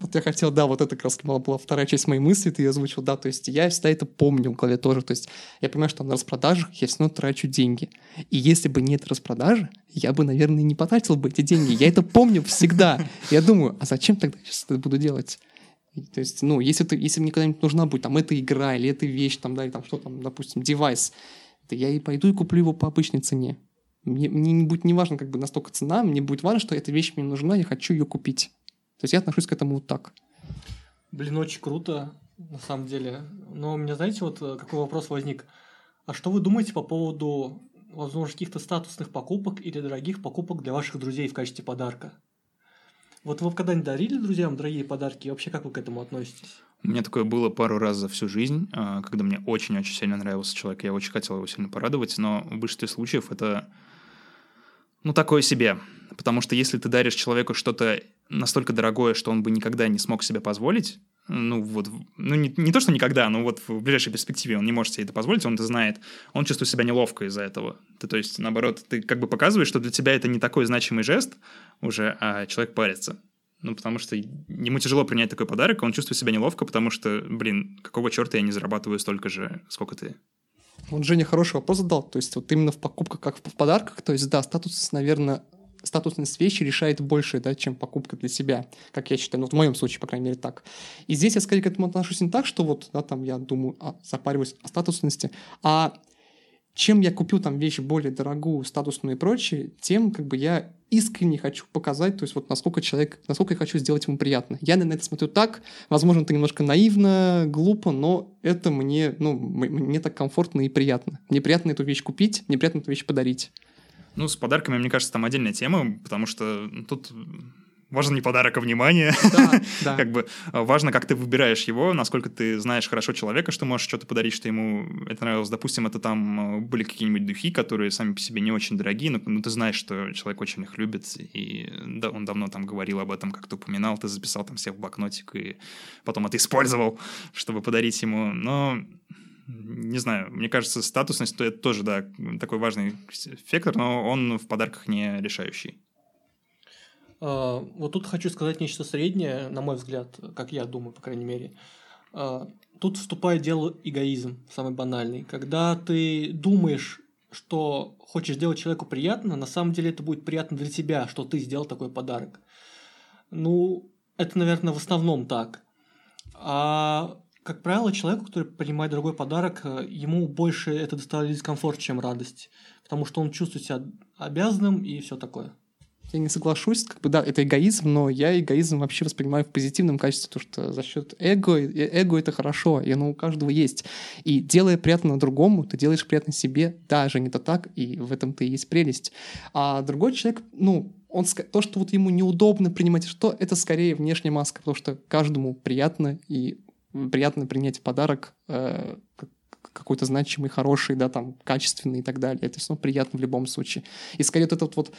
Вот я хотел, да, вот это как раз была вторая часть моей мысли, ты ее озвучил, да, то есть я всегда это помню в голове тоже, то есть я понимаю, что на распродажах я все равно трачу деньги. И если бы нет распродажи, я бы, наверное, не потратил бы эти деньги. Я это помню всегда. Я думаю, а зачем тогда сейчас это буду делать? То есть, ну, если, ты, если мне когда-нибудь нужна будет там эта игра или эта вещь, там, да, или там что там, допустим, девайс, то я и пойду и куплю его по обычной цене. Мне, мне не будет не важно как бы настолько цена, мне будет важно, что эта вещь мне нужна, я хочу ее купить. То есть я отношусь к этому вот так. Блин, очень круто, на самом деле. Но у меня, знаете, вот э, какой вопрос возник. А что вы думаете по поводу, возможно, каких-то статусных покупок или дорогих покупок для ваших друзей в качестве подарка? Вот вы когда-нибудь дарили друзьям дорогие подарки? И вообще, как вы к этому относитесь? У меня такое было пару раз за всю жизнь, а, когда мне очень-очень сильно нравился человек, я очень хотел его сильно порадовать, но в большинстве случаев это, ну, такое себе. Потому что если ты даришь человеку что-то настолько дорогое, что он бы никогда не смог себе позволить, ну вот, ну не, не то, что никогда, но вот в ближайшей перспективе он не может себе это позволить, он это знает, он чувствует себя неловко из-за этого. Ты, то есть, наоборот, ты как бы показываешь, что для тебя это не такой значимый жест уже, а человек парится. Ну, потому что ему тяжело принять такой подарок, он чувствует себя неловко, потому что, блин, какого черта я не зарабатываю столько же, сколько ты. Вот Женя хороший вопрос задал. То есть вот именно в покупках, как в подарках, то есть да, статус, наверное, статусность вещи решает больше, да, чем покупка для себя, как я считаю, ну, в моем случае, по крайней мере, так. И здесь я скорее к этому отношусь не так, что вот, да, там я думаю, а, запариваюсь о статусности, а чем я купил там вещь более дорогую, статусную и прочее, тем как бы я искренне хочу показать, то есть вот насколько человек, насколько я хочу сделать ему приятно. Я на это смотрю так, возможно, это немножко наивно, глупо, но это мне, ну, мне так комфортно и приятно. Мне приятно эту вещь купить, мне приятно эту вещь подарить. Ну, с подарками, мне кажется, там отдельная тема, потому что тут важен не подарок, а внимание. Да, да. как бы а, важно, как ты выбираешь его, насколько ты знаешь хорошо человека, что можешь что-то подарить, что ему это нравилось. Допустим, это там а, были какие-нибудь духи, которые сами по себе не очень дорогие, но ну, ты знаешь, что человек очень их любит, и да, он давно там говорил об этом, как ты упоминал, ты записал там все в блокнотик, и потом это использовал, чтобы подарить ему. Но не знаю, мне кажется, статусность то это тоже, да, такой важный фактор, но он в подарках не решающий. А, вот тут хочу сказать нечто среднее, на мой взгляд, как я думаю, по крайней мере. А, тут вступает дело эгоизм, самый банальный. Когда ты думаешь, что хочешь сделать человеку приятно, на самом деле это будет приятно для тебя, что ты сделал такой подарок. Ну, это, наверное, в основном так. А как правило, человеку, который принимает дорогой подарок, э, ему больше это доставляет дискомфорт, чем радость. Потому что он чувствует себя обязанным и все такое. Я не соглашусь, как бы да, это эгоизм, но я эгоизм вообще воспринимаю в позитивном качестве, потому что за счет эго, э, эго это хорошо, и оно у каждого есть. И делая приятно другому, ты делаешь приятно себе, даже не то так, и в этом-то и есть прелесть. А другой человек, ну, он, то, что вот ему неудобно принимать что, это скорее внешняя маска, потому что каждому приятно, и приятно принять подарок э, какой-то значимый, хороший, да, там, качественный и так далее. Это все приятно в любом случае. И скорее вот этот вот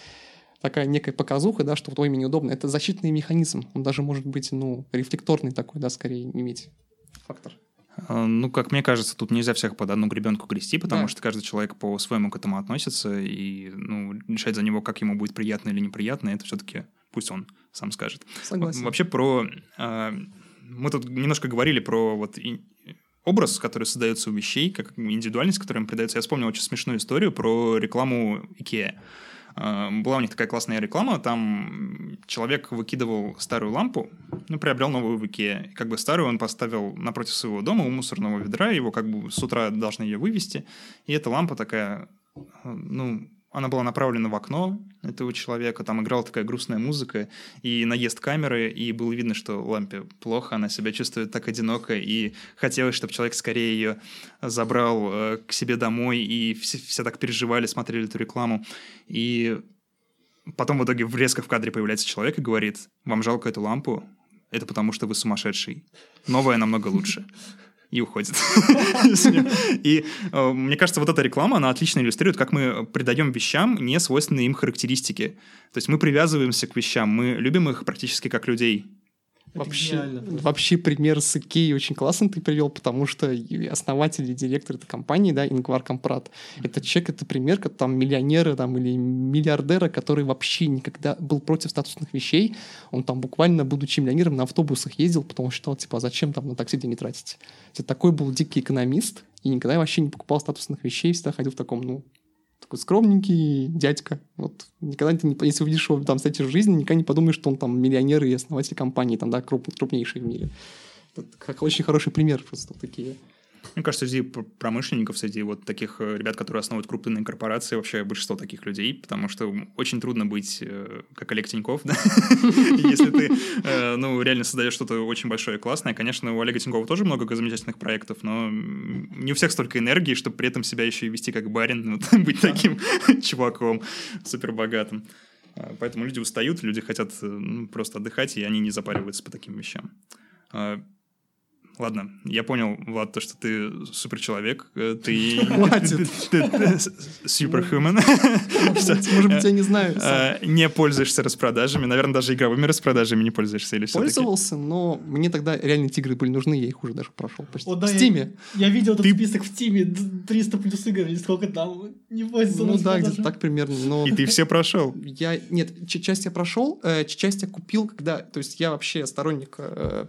такая некая показуха, да, что вот ой, неудобно, это защитный механизм. Он даже может быть, ну, рефлекторный такой, да, скорее иметь фактор. А, ну, как мне кажется, тут нельзя всех под одну гребенку грести, потому да. что каждый человек по-своему к этому относится, и ну, решать за него, как ему будет приятно или неприятно, это все-таки пусть он сам скажет. Согласен. Вообще про а, мы тут немножко говорили про вот образ, который создается у вещей, как индивидуальность, которая им придается. Я вспомнил очень смешную историю про рекламу IKEA. Э, была у них такая классная реклама, там человек выкидывал старую лампу, ну, приобрел новую в Икее. И как бы старую он поставил напротив своего дома у мусорного ведра, его как бы с утра должны ее вывести. И эта лампа такая, ну, она была направлена в окно этого человека, там играла такая грустная музыка, и наезд камеры, и было видно, что лампе плохо, она себя чувствует так одиноко, и хотелось, чтобы человек скорее ее забрал э, к себе домой, и все, все так переживали, смотрели эту рекламу. И потом в итоге резко в кадре появляется человек и говорит, вам жалко эту лампу? Это потому, что вы сумасшедший. Новая намного лучше и уходит. И э, мне кажется, вот эта реклама, она отлично иллюстрирует, как мы придаем вещам не свойственные им характеристики. То есть мы привязываемся к вещам, мы любим их практически как людей. Вообще, вообще пример с Икеей очень классно ты привел, потому что основатель и директор этой компании, да, Ингвар Компрат, это человек, это пример, как там миллионера там, или миллиардера, который вообще никогда был против статусных вещей. Он там буквально, будучи миллионером, на автобусах ездил, потому что считал, типа, а зачем там на такси деньги тратить? Это такой был дикий экономист, и никогда вообще не покупал статусных вещей, всегда ходил в таком, ну, такой скромненький дядька. Вот никогда ты не, если увидишь его там, кстати, в жизни, никогда не подумаешь, что он там миллионер и основатель компании, там, да, круп, крупнейший в мире. Это как очень хороший пример просто такие. Мне кажется, среди промышленников, среди вот таких э, ребят, которые основывают крупные корпорации, вообще большинство таких людей, потому что очень трудно быть э, как Олег Тиньков, да? Если ты, э, ну, реально создаешь что-то очень большое и классное. Конечно, у Олега Тинькова тоже много замечательных проектов, но не у всех столько энергии, чтобы при этом себя еще и вести как барин, быть таким чуваком супербогатым. А, поэтому люди устают, люди хотят ну, просто отдыхать, и они не запариваются по таким вещам. Ладно, я понял, Влад, то, что ты суперчеловек, э, ты... Хватит. Суперхумен. Может быть, я не знаю. Э, не пользуешься распродажами, наверное, даже игровыми распродажами не пользуешься или Пользовался, но мне тогда реально игры были нужны, я их уже даже прошел почти. В Стиме. Я видел этот список в Стиме, 300 плюс игр или сколько там, не пользовался. Ну да, где-то так примерно. И ты все прошел? Я, нет, часть я прошел, э, часть я купил, когда, то есть я вообще сторонник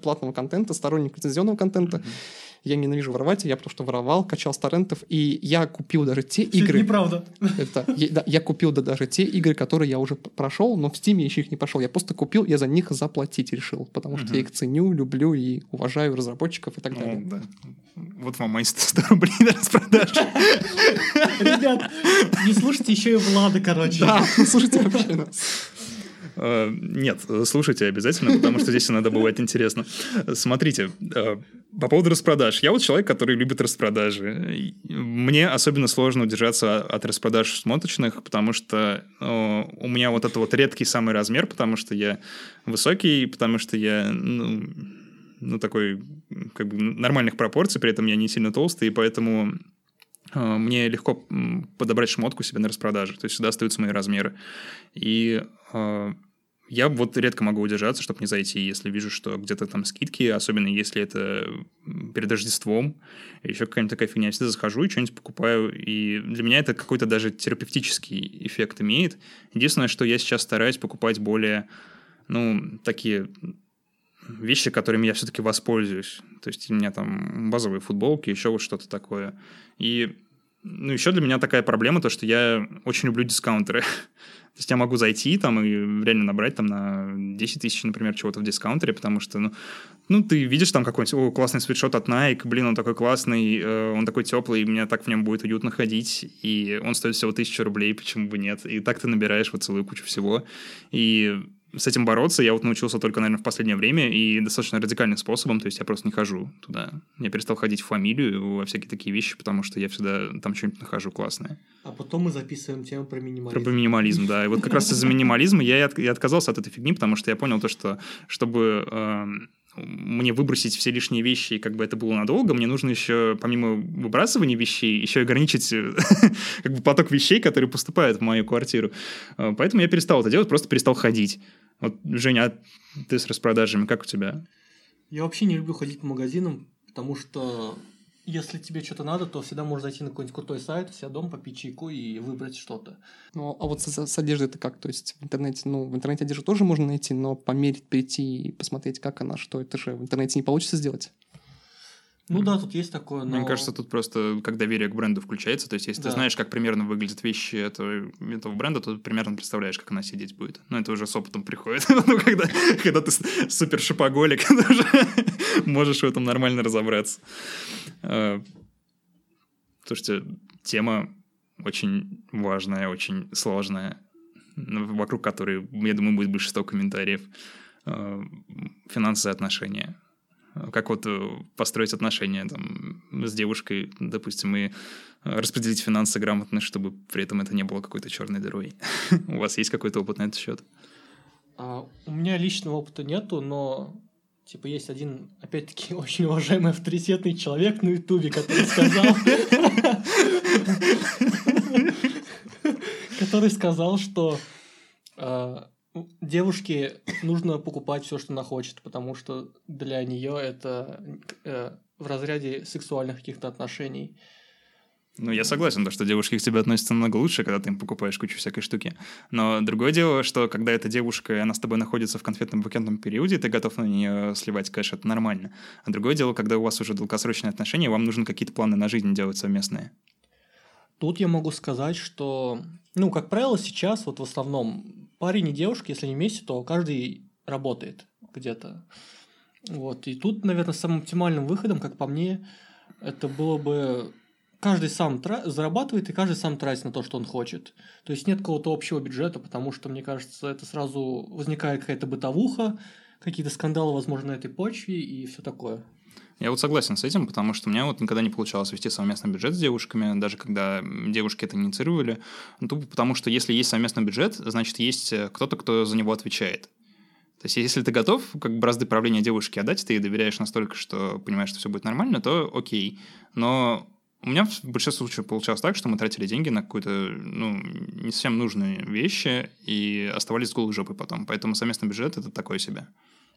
платного контента, сторонник лицензионного контента. Mm-hmm. Я ненавижу воровать, я потому что воровал, качал с торрентов, и я купил даже те Все игры... Это неправда. Это, я, да, я купил да, даже те игры, которые я уже прошел, но в Steam еще их не прошел. Я просто купил, я за них заплатить решил, потому что mm-hmm. я их ценю, люблю и уважаю разработчиков и так далее. Ну, да. Вот вам мои 100 рублей на распродаже. Ребят, не слушайте еще и Влада, короче. Да, слушайте вообще нас. Э, нет, слушайте обязательно, потому что здесь иногда бывает интересно. Смотрите, э, по поводу распродаж. Я вот человек, который любит распродажи. Мне особенно сложно удержаться от распродаж смоточных, потому что э, у меня вот это вот редкий самый размер, потому что я высокий, потому что я, ну, ну такой, как бы нормальных пропорций, при этом я не сильно толстый, и поэтому мне легко подобрать шмотку себе на распродаже. То есть всегда остаются мои размеры. И я вот редко могу удержаться, чтобы не зайти, если вижу, что где-то там скидки, особенно если это перед Рождеством, еще какая-нибудь такая фигня. Я всегда захожу и что-нибудь покупаю, и для меня это какой-то даже терапевтический эффект имеет. Единственное, что я сейчас стараюсь покупать более, ну, такие вещи, которыми я все-таки воспользуюсь. То есть у меня там базовые футболки, еще вот что-то такое. И ну, еще для меня такая проблема, то, что я очень люблю дискаунтеры. То есть я могу зайти там и реально набрать там на 10 тысяч, например, чего-то в дискаунтере, потому что, ну, ну ты видишь там какой-нибудь о, классный свитшот от Nike, блин, он такой классный, э, он такой теплый, мне так в нем будет уютно ходить, и он стоит всего тысячу рублей, почему бы нет? И так ты набираешь вот целую кучу всего. И с этим бороться я вот научился только, наверное, в последнее время и достаточно радикальным способом, то есть я просто не хожу туда. Я перестал ходить в фамилию, во всякие такие вещи, потому что я всегда там что-нибудь нахожу классное. А потом мы записываем тему про минимализм. Про минимализм, да. И вот как раз из-за минимализма я и отказался от этой фигни, потому что я понял то, что чтобы эм, мне выбросить все лишние вещи, и как бы это было надолго, мне нужно еще, помимо выбрасывания вещей, еще ограничить как бы поток вещей, которые поступают в мою квартиру. Э, поэтому я перестал это делать, просто перестал ходить. Вот, Женя, а ты с распродажами, как у тебя? Я вообще не люблю ходить по магазинам, потому что если тебе что-то надо, то всегда можешь зайти на какой-нибудь крутой сайт, у себя дома попить чайку и выбрать что-то. Ну, а вот с, с одеждой это как? То есть в интернете, ну, в интернете одежду тоже можно найти, но померить, прийти и посмотреть, как она, что это же в интернете не получится сделать? Ну да, тут есть такое, но... Мне кажется, тут просто как доверие к бренду включается. То есть, если да. ты знаешь, как примерно выглядят вещи этого, этого бренда, то ты примерно представляешь, как она сидеть будет. Но это уже с опытом приходит. ну, когда, когда ты супер шопоголик, ты уже можешь в этом нормально разобраться. А, слушайте, тема очень важная, очень сложная, вокруг которой, я думаю, будет больше 100 комментариев. А, финансовые отношения как вот э, построить отношения там, с девушкой, допустим, и распределить финансы грамотно, чтобы при этом это не было какой-то черной дырой. У вас есть какой-то опыт на этот счет? А, у меня личного опыта нету, но типа есть один, опять-таки, очень уважаемый авторитетный человек на Ютубе, который сказал, который сказал, что а, девушке нужно покупать все, что она хочет, потому что для нее это э, в разряде сексуальных каких-то отношений. Ну, я согласен, то, что девушки к тебе относятся намного лучше, когда ты им покупаешь кучу всякой штуки. Но другое дело, что когда эта девушка, и она с тобой находится в конфетном букетном периоде, ты готов на нее сливать кэш, это нормально. А другое дело, когда у вас уже долгосрочные отношения, вам нужно какие-то планы на жизнь делать совместные. Тут я могу сказать, что, ну, как правило, сейчас вот в основном парень и девушка, если они вместе, то каждый работает где-то. Вот. И тут, наверное, самым оптимальным выходом, как по мне, это было бы каждый сам тра- зарабатывает и каждый сам тратит на то, что он хочет. То есть нет какого-то общего бюджета, потому что, мне кажется, это сразу возникает какая-то бытовуха, какие-то скандалы, возможно, на этой почве и все такое. Я вот согласен с этим, потому что у меня вот никогда не получалось вести совместный бюджет с девушками, даже когда девушки это инициировали. Ну, тупо потому что если есть совместный бюджет, значит, есть э, кто-то, кто за него отвечает. То есть, если ты готов как бразды правления девушки отдать, ты ей доверяешь настолько, что понимаешь, что все будет нормально, то окей. Но у меня в большинстве случаев получалось так, что мы тратили деньги на какую-то, ну, не совсем нужные вещи и оставались с голой жопой потом. Поэтому совместный бюджет — это такое себе.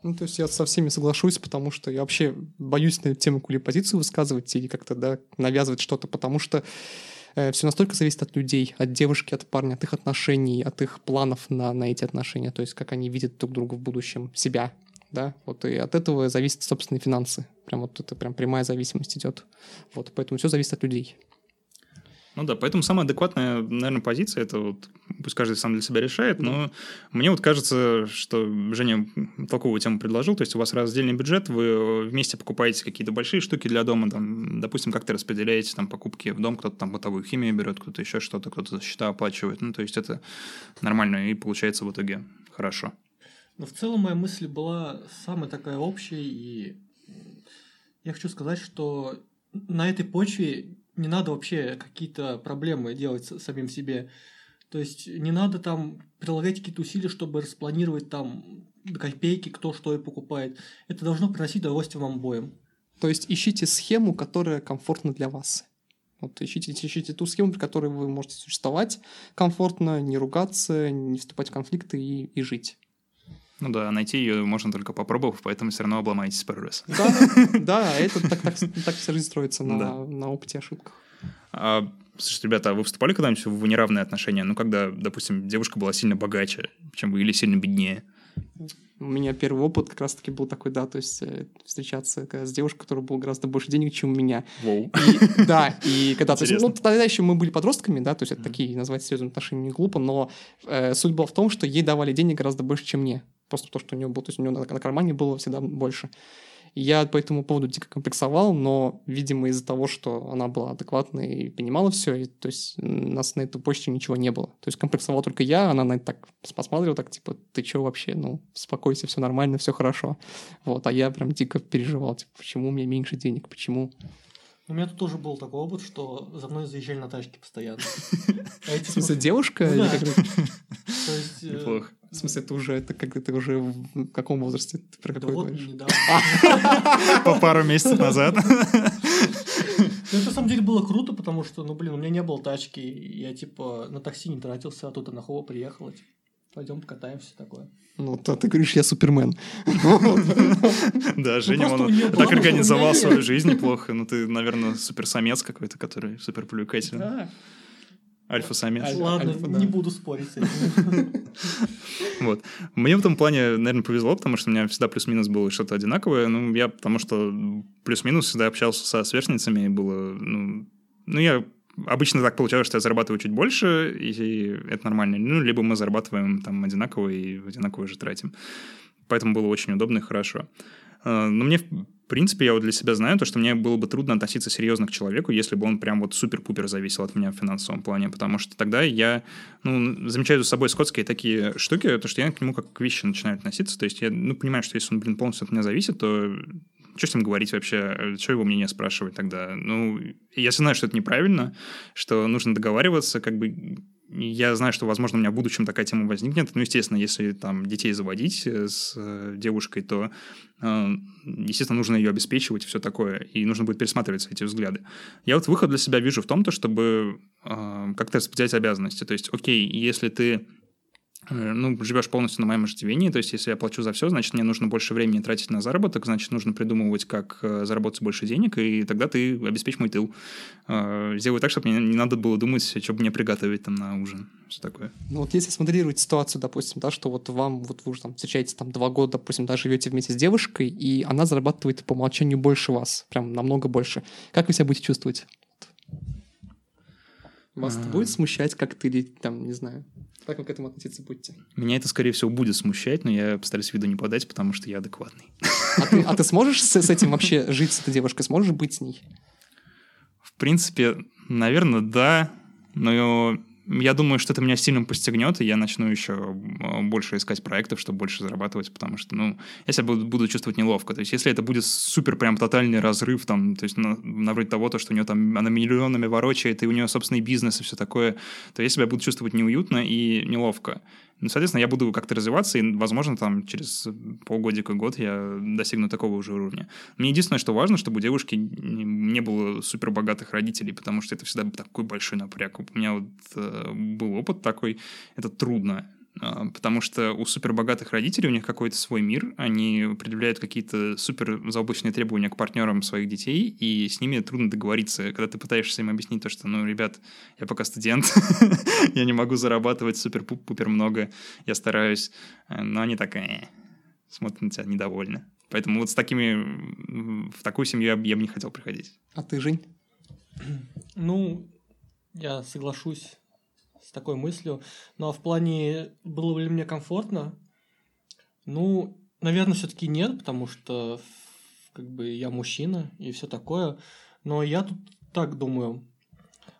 Ну, то есть я со всеми соглашусь, потому что я вообще боюсь на эту тему какую позицию высказывать и как-то, да, навязывать что-то, потому что э, все настолько зависит от людей, от девушки, от парня, от их отношений, от их планов на, на эти отношения, то есть как они видят друг друга в будущем, себя, да, вот и от этого зависят собственные финансы. Прям вот это прям прямая зависимость идет. Вот, поэтому все зависит от людей. Ну да, поэтому самая адекватная, наверное, позиция это вот пусть каждый сам для себя решает, но мне вот кажется, что Женя толковую тему предложил, то есть у вас раздельный бюджет, вы вместе покупаете какие-то большие штуки для дома, там, допустим, как-то распределяете там покупки в дом, кто-то там бытовую химию берет, кто-то еще что-то, кто-то за счета оплачивает, ну то есть это нормально и получается в итоге хорошо. Но в целом моя мысль была самая такая общая, и я хочу сказать, что на этой почве не надо вообще какие-то проблемы делать самим себе. То есть не надо там прилагать какие-то усилия, чтобы распланировать там копейки, кто что и покупает. Это должно приносить удовольствие вам обоим. То есть ищите схему, которая комфортна для вас. Вот ищите, ищите ту схему, при которой вы можете существовать комфортно, не ругаться, не вступать в конфликты и, и жить. Ну да, найти ее можно только попробовав, поэтому все равно обломаетесь пару раз. Да, да, это так, так, так жизнь строится на, да. на опыте ошибках. А, слушайте, ребята, а вы вступали когда-нибудь в неравные отношения? Ну, когда, допустим, девушка была сильно богаче, чем вы, или сильно беднее? У меня первый опыт как раз-таки был такой, да, то есть э, встречаться с девушкой, которая была гораздо больше денег, чем у меня. Воу. И, да, и когда... То есть, ну, тогда еще мы были подростками, да, то есть это mm-hmm. такие, назвать серьезные отношения не глупо, но э, суть была в том, что ей давали денег гораздо больше, чем мне. Просто то, что у нее было, то есть у нее на, кармане было всегда больше. Я по этому поводу дико комплексовал, но, видимо, из-за того, что она была адекватной и понимала все, и, то есть нас на эту почте ничего не было. То есть комплексовал только я, она на это так посмотрела, так типа, ты что вообще, ну, успокойся, все нормально, все хорошо. Вот, а я прям дико переживал, типа, почему у меня меньше денег, почему... У меня тут тоже был такой опыт, что за мной заезжали на тачке постоянно. А в смысле, девушка? Ну э, Неплохо. В смысле, это уже, это как ты уже в каком возрасте? Ты про какой вот недавно. По пару месяцев назад. Ну, это на самом деле было круто, потому что, ну, блин, у меня не было тачки, я, типа, на такси не тратился, а тут на Хова приехала, типа, пойдем покатаемся, такое. Ну, то ты говоришь, я Супермен. Да, Женя, он так организовал свою жизнь неплохо. Ну, ты, наверное, суперсамец какой-то, который супер привлекательный. Альфа-самец. Ладно, не буду спорить с этим. Вот. Мне в этом плане, наверное, повезло, потому что у меня всегда плюс-минус было что-то одинаковое. Ну, я потому что плюс-минус всегда общался со сверстницами, и было, ну, ну, я обычно так получалось, что я зарабатываю чуть больше, и это нормально. Ну, либо мы зарабатываем там одинаково и одинаково же тратим. Поэтому было очень удобно и хорошо. А, но мне, в принципе, я вот для себя знаю то, что мне было бы трудно относиться серьезно к человеку, если бы он прям вот супер-пупер зависел от меня в финансовом плане, потому что тогда я, ну, замечаю за собой скотские такие штуки, то, что я к нему как к вещи начинаю относиться, то есть я, ну, понимаю, что если он, блин, полностью от меня зависит, то что с ним говорить вообще? Что его мнение спрашивать тогда? Ну, я знаю, что это неправильно, что нужно договариваться, как бы я знаю, что, возможно, у меня в будущем такая тема возникнет. Ну, естественно, если там детей заводить э, с э, девушкой, то, э, естественно, нужно ее обеспечивать и все такое. И нужно будет пересматривать эти взгляды. Я вот выход для себя вижу в том, то, чтобы как-то распределять обязанности. То есть, окей, если ты Э, ну, живешь полностью на моем иждивении, то есть если я плачу за все, значит, мне нужно больше времени тратить на заработок, значит, нужно придумывать, как э, заработать больше денег, и тогда ты обеспечь мой тыл. Э, сделай так, чтобы мне не надо было думать, что бы мне приготовить там на ужин, все такое. Ну вот если смоделировать ситуацию, допустим, да, что вот вам, вот вы уже там встречаетесь там два года, допустим, да, живете вместе с девушкой, и она зарабатывает по умолчанию больше вас, прям намного больше. Как вы себя будете чувствовать? Вас это будет смущать как-то или там, не знаю? Как вы к этому относиться будете? Меня это, скорее всего, будет смущать, но я постараюсь виду не подать, потому что я адекватный. А ты, а ты сможешь с, с этим вообще жить, с этой девушкой? Сможешь быть с ней? В принципе, наверное, да. Но я думаю, что это меня сильно постигнет, и я начну еще больше искать проектов, чтобы больше зарабатывать, потому что, ну, я себя буду, буду чувствовать неловко. То есть, если это будет супер прям тотальный разрыв, там, то есть, на, на вроде того, то, что у нее там, она миллионами ворочает, и у нее собственный бизнес и все такое, то я себя буду чувствовать неуютно и неловко. Ну, соответственно, я буду как-то развиваться, и, возможно, там через полгодика, год я достигну такого уже уровня. Мне единственное, что важно, чтобы у девушки не было супер богатых родителей, потому что это всегда такой большой напряг. У меня вот э, был опыт такой, это трудно. А, потому что у супербогатых родителей у них какой-то свой мир, они предъявляют какие-то супер заоблачные требования к партнерам своих детей, и с ними трудно договориться, когда ты пытаешься им объяснить то, что, ну, ребят, я пока студент, я не могу зарабатывать супер-пупер много, я стараюсь, но они так э, смотрят на тебя недовольно. Поэтому вот с такими, в такую семью я, я бы не хотел приходить. А ты, Жень? Ну, я соглашусь с такой мыслью. Ну а в плане, было ли мне комфортно? Ну, наверное, все-таки нет, потому что как бы я мужчина и все такое. Но я тут так думаю.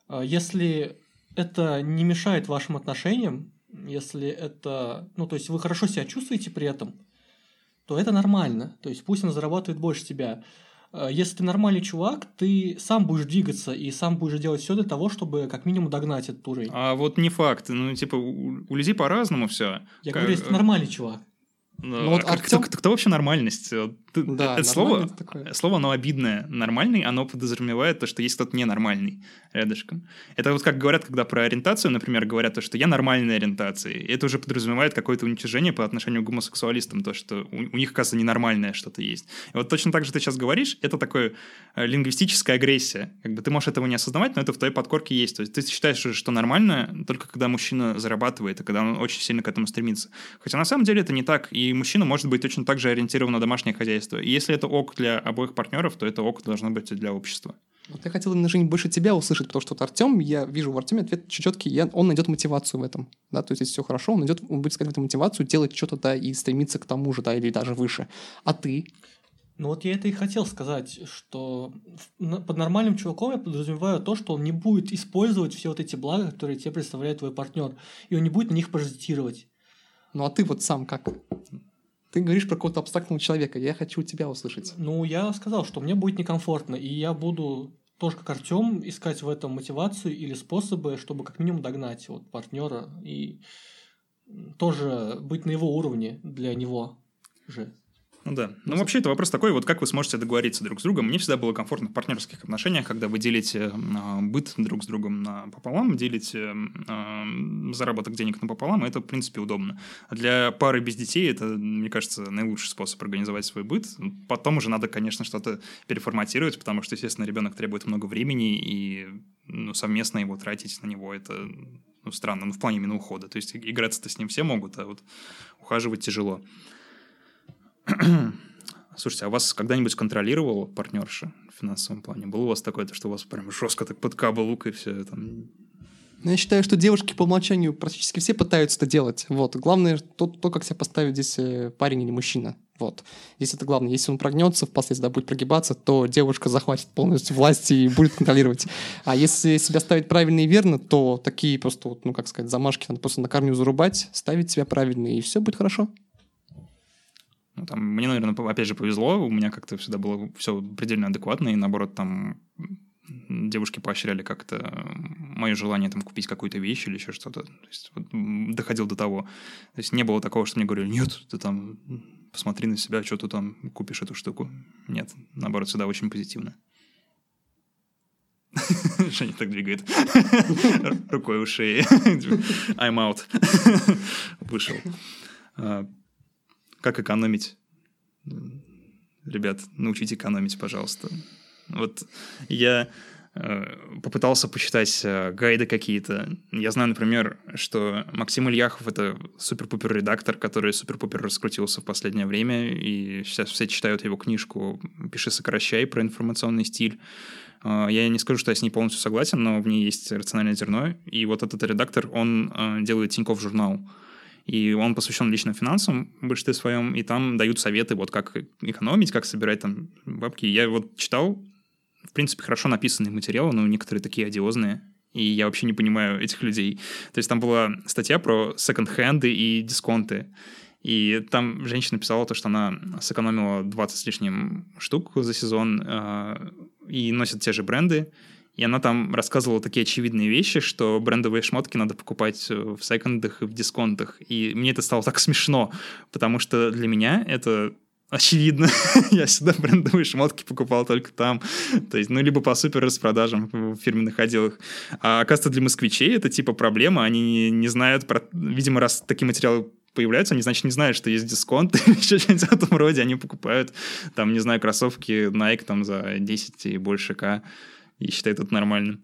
А, если это не мешает вашим отношениям, если это, ну, то есть вы хорошо себя чувствуете при этом, то это нормально. То есть пусть он зарабатывает больше тебя. Э, если ты нормальный чувак, ты сам будешь двигаться и сам будешь делать все для того, чтобы как минимум догнать этот уровень. А вот не факт. Ну, типа, у, у людей по-разному все. Я как... говорю, если ты нормальный чувак. Ну, вот а Артем... кто, кто вообще нормальность? Да, это слово, такое. слово, оно обидное. Нормальный, оно подразумевает то, что есть кто-то ненормальный рядышком. Это вот как говорят, когда про ориентацию, например, говорят то, что я нормальной ориентации. Это уже подразумевает какое-то уничижение по отношению к гомосексуалистам, то, что у, у них, кажется, ненормальное что-то есть. И вот точно так же ты сейчас говоришь, это такое э, лингвистическая агрессия. Как бы ты можешь этого не осознавать, но это в твоей подкорке есть. То есть ты считаешь, что нормально только когда мужчина зарабатывает, и когда он очень сильно к этому стремится. Хотя на самом деле это не так, и мужчина может быть точно так же ориентирован на домашнее хозяйство хозяйства. И если это ок для обоих партнеров, то это ок должно быть и для общества. Вот я хотел именно, Жень, больше тебя услышать, потому что вот Артем, я вижу в Артеме ответ четкий, я, он найдет мотивацию в этом, да, то есть если все хорошо, он найдет, он будет искать в этом мотивацию, делать что-то, да, и стремиться к тому же, да, или даже выше. А ты? Ну вот я это и хотел сказать, что под нормальным чуваком я подразумеваю то, что он не будет использовать все вот эти блага, которые тебе представляет твой партнер, и он не будет на них паразитировать. Ну а ты вот сам как? Ты говоришь про какого-то абстрактного человека, я хочу тебя услышать. Ну, я сказал, что мне будет некомфортно, и я буду тоже как Артем искать в этом мотивацию или способы, чтобы как минимум догнать вот партнера и тоже быть на его уровне для него же. Ну да. Ну, вообще, это вопрос такой, вот как вы сможете договориться друг с другом. Мне всегда было комфортно в партнерских отношениях, когда вы делите э, быт друг с другом пополам, делите э, заработок денег пополам, это, в принципе, удобно. А для пары без детей это, мне кажется, наилучший способ организовать свой быт. Потом уже надо, конечно, что-то переформатировать, потому что, естественно, ребенок требует много времени, и ну, совместно его тратить на него это ну, странно, ну, в плане именно ухода. То есть играться-то с ним все могут, а вот ухаживать тяжело. Слушайте, а вас когда-нибудь контролировал партнерша в финансовом плане? Было у вас такое, что у вас прям жестко так под каблук и все там ну, я считаю, что девушки по умолчанию практически все пытаются это делать. Вот. Главное то, то как себя поставит здесь э, парень или мужчина. Вот. Здесь это главное. Если он прогнется, впоследствии будет прогибаться, то девушка захватит полностью власть и будет контролировать. А если себя ставить правильно и верно, то такие просто, ну, как сказать, замашки надо просто на корню зарубать, ставить себя правильно, и все будет хорошо. Ну, там, мне, наверное, опять же повезло, у меня как-то всегда было все предельно адекватно, и наоборот, там девушки поощряли как-то мое желание там купить какую-то вещь или еще что-то. То есть вот, доходил до того. То есть не было такого, что мне говорили, нет, ты там посмотри на себя, что ты там купишь эту штуку. Нет, наоборот, всегда очень позитивно. Женя так двигает рукой у шеи. I'm out. Вышел. Как экономить? Ребят, научите экономить, пожалуйста. Вот я э, попытался почитать э, гайды какие-то. Я знаю, например, что Максим Ильяхов — это супер-пупер редактор, который супер-пупер раскрутился в последнее время, и сейчас все читают его книжку «Пиши, сокращай» про информационный стиль. Э, я не скажу, что я с ней полностью согласен, но в ней есть рациональное зерно. И вот этот редактор, он делает Тинькофф журнал и он посвящен личным финансам в большинстве своем, и там дают советы, вот как экономить, как собирать там бабки. Я вот читал, в принципе, хорошо написанные материалы, но некоторые такие одиозные, и я вообще не понимаю этих людей. То есть там была статья про секонд-хенды и дисконты, и там женщина писала то, что она сэкономила 20 с лишним штук за сезон э, и носит те же бренды, и она там рассказывала такие очевидные вещи, что брендовые шмотки надо покупать в секондах и в дисконтах. И мне это стало так смешно, потому что для меня это очевидно. я всегда брендовые шмотки покупал только там. То есть, ну, либо по супер распродажам в фирменных отделах. А оказывается, для москвичей это типа проблема. Они не, не знают про... Видимо, раз такие материалы появляются, они, значит, не знают, что есть дисконт или еще что-нибудь в этом роде. Они покупают, там, не знаю, кроссовки Nike там за 10 и больше к и считает это нормальным.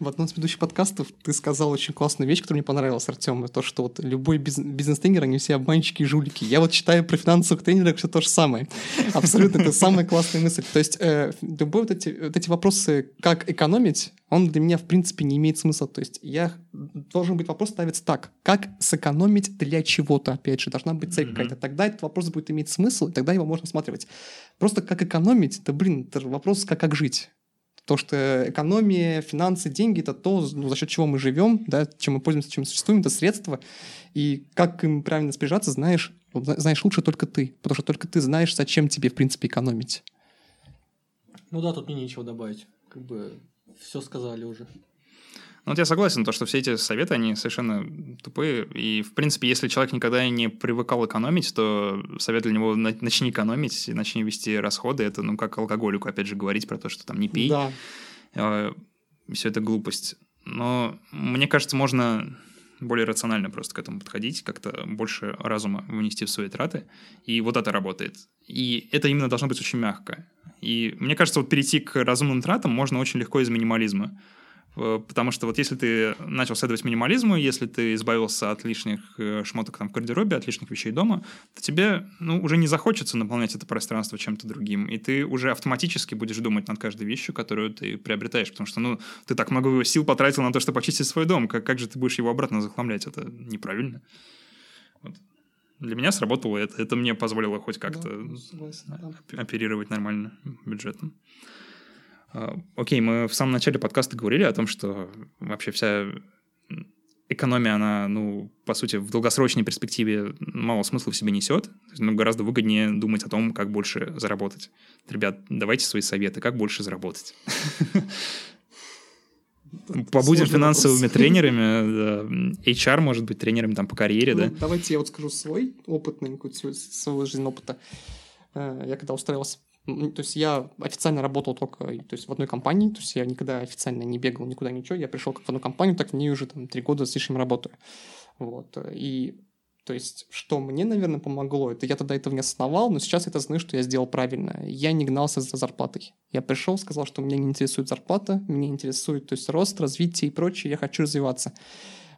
В одном из предыдущих подкастов ты сказал очень классную вещь, которая мне понравилась, Артем, то, что вот любой биз- бизнес-тренер, они все обманщики и жулики. Я вот читаю про финансовых тренеров все то же самое. Абсолютно, это самая классная мысль. То есть э, любой вот эти, вот эти вопросы, как экономить, он для меня, в принципе, не имеет смысла. То есть я должен быть вопрос ставится так. Как сэкономить для чего-то, опять же, должна быть цель mm-hmm. какая-то. Тогда этот вопрос будет иметь смысл, и тогда его можно рассматривать. Просто как экономить, да блин, это вопрос, как, как жить. То, что экономия, финансы, деньги – это то, ну, за счет чего мы живем, да, чем мы пользуемся, чем мы существуем, это средства. И как им правильно распоряжаться, знаешь, знаешь лучше только ты, потому что только ты знаешь, зачем тебе, в принципе, экономить. Ну да, тут мне нечего добавить. Как бы все сказали уже. Ну, вот я согласен, то, что все эти советы, они совершенно тупые. И, в принципе, если человек никогда не привыкал экономить, то совет для него начни экономить, начни вести расходы. Это, ну, как алкоголику, опять же, говорить про то, что там не пей. Да. Э, все это глупость. Но мне кажется, можно более рационально просто к этому подходить, как-то больше разума вынести в свои траты. И вот это работает. И это именно должно быть очень мягко. И мне кажется, вот перейти к разумным тратам можно очень легко из минимализма. Э, потому что вот если ты начал следовать минимализму, если ты избавился от лишних э, шмоток там в гардеробе, от лишних вещей дома, то тебе ну, уже не захочется наполнять это пространство чем-то другим. И ты уже автоматически будешь думать над каждой вещью, которую ты приобретаешь. Потому что ну, ты так много сил потратил на то, чтобы почистить свой дом. Как, как же ты будешь его обратно захламлять? Это неправильно. Вот. Для меня сработало это. Это мне позволило хоть как-то да, согласен, да. оперировать нормально бюджетом. А, окей, мы в самом начале подкаста говорили о том, что вообще вся экономия, она, ну, по сути, в долгосрочной перспективе мало смысла в себе несет. Ну, гораздо выгоднее думать о том, как больше заработать. Ребят, давайте свои советы, как больше заработать. Побудем финансовыми тренерами, HR может быть тренером там по карьере, ну, да? Давайте я вот скажу свой опытный, свой жизненный опыт. Э, я когда устраивался то есть я официально работал только то есть в одной компании, то есть я никогда официально не бегал никуда ничего, я пришел как в одну компанию, так в ней уже там три года с лишним работаю. Вот. И то есть, что мне, наверное, помогло, это я тогда этого не осознавал, но сейчас я это знаю, что я сделал правильно. Я не гнался за зарплатой. Я пришел, сказал, что меня не интересует зарплата, меня интересует то есть, рост, развитие и прочее, я хочу развиваться.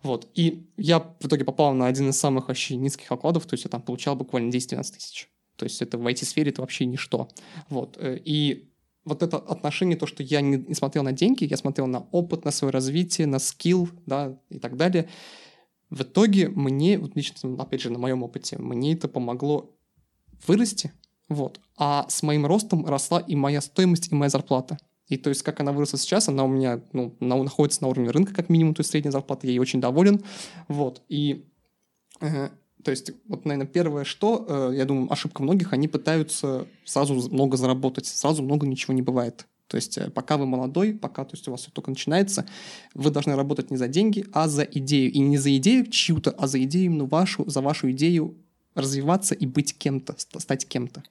Вот. И я в итоге попал на один из самых вообще низких окладов, то есть я там получал буквально 10-12 тысяч. То есть это в IT-сфере это вообще ничто. Вот. Э, и вот это отношение, то, что я не, смотрел на деньги, я смотрел на опыт, на свое развитие, на скилл, да, и так далее. В итоге мне, вот лично, опять же, на моем опыте, мне это помогло вырасти, вот. А с моим ростом росла и моя стоимость, и моя зарплата. И то есть, как она выросла сейчас, она у меня ну, на, находится на уровне рынка, как минимум, то есть средняя зарплата, я ей очень доволен. Вот. И э, то есть, вот, наверное, первое, что, э, я думаю, ошибка многих, они пытаются сразу много заработать, сразу много ничего не бывает. То есть, э, пока вы молодой, пока то есть, у вас все только начинается, вы должны работать не за деньги, а за идею. И не за идею чью-то, а за идею именно вашу, за вашу идею развиваться и быть кем-то, стать кем-то.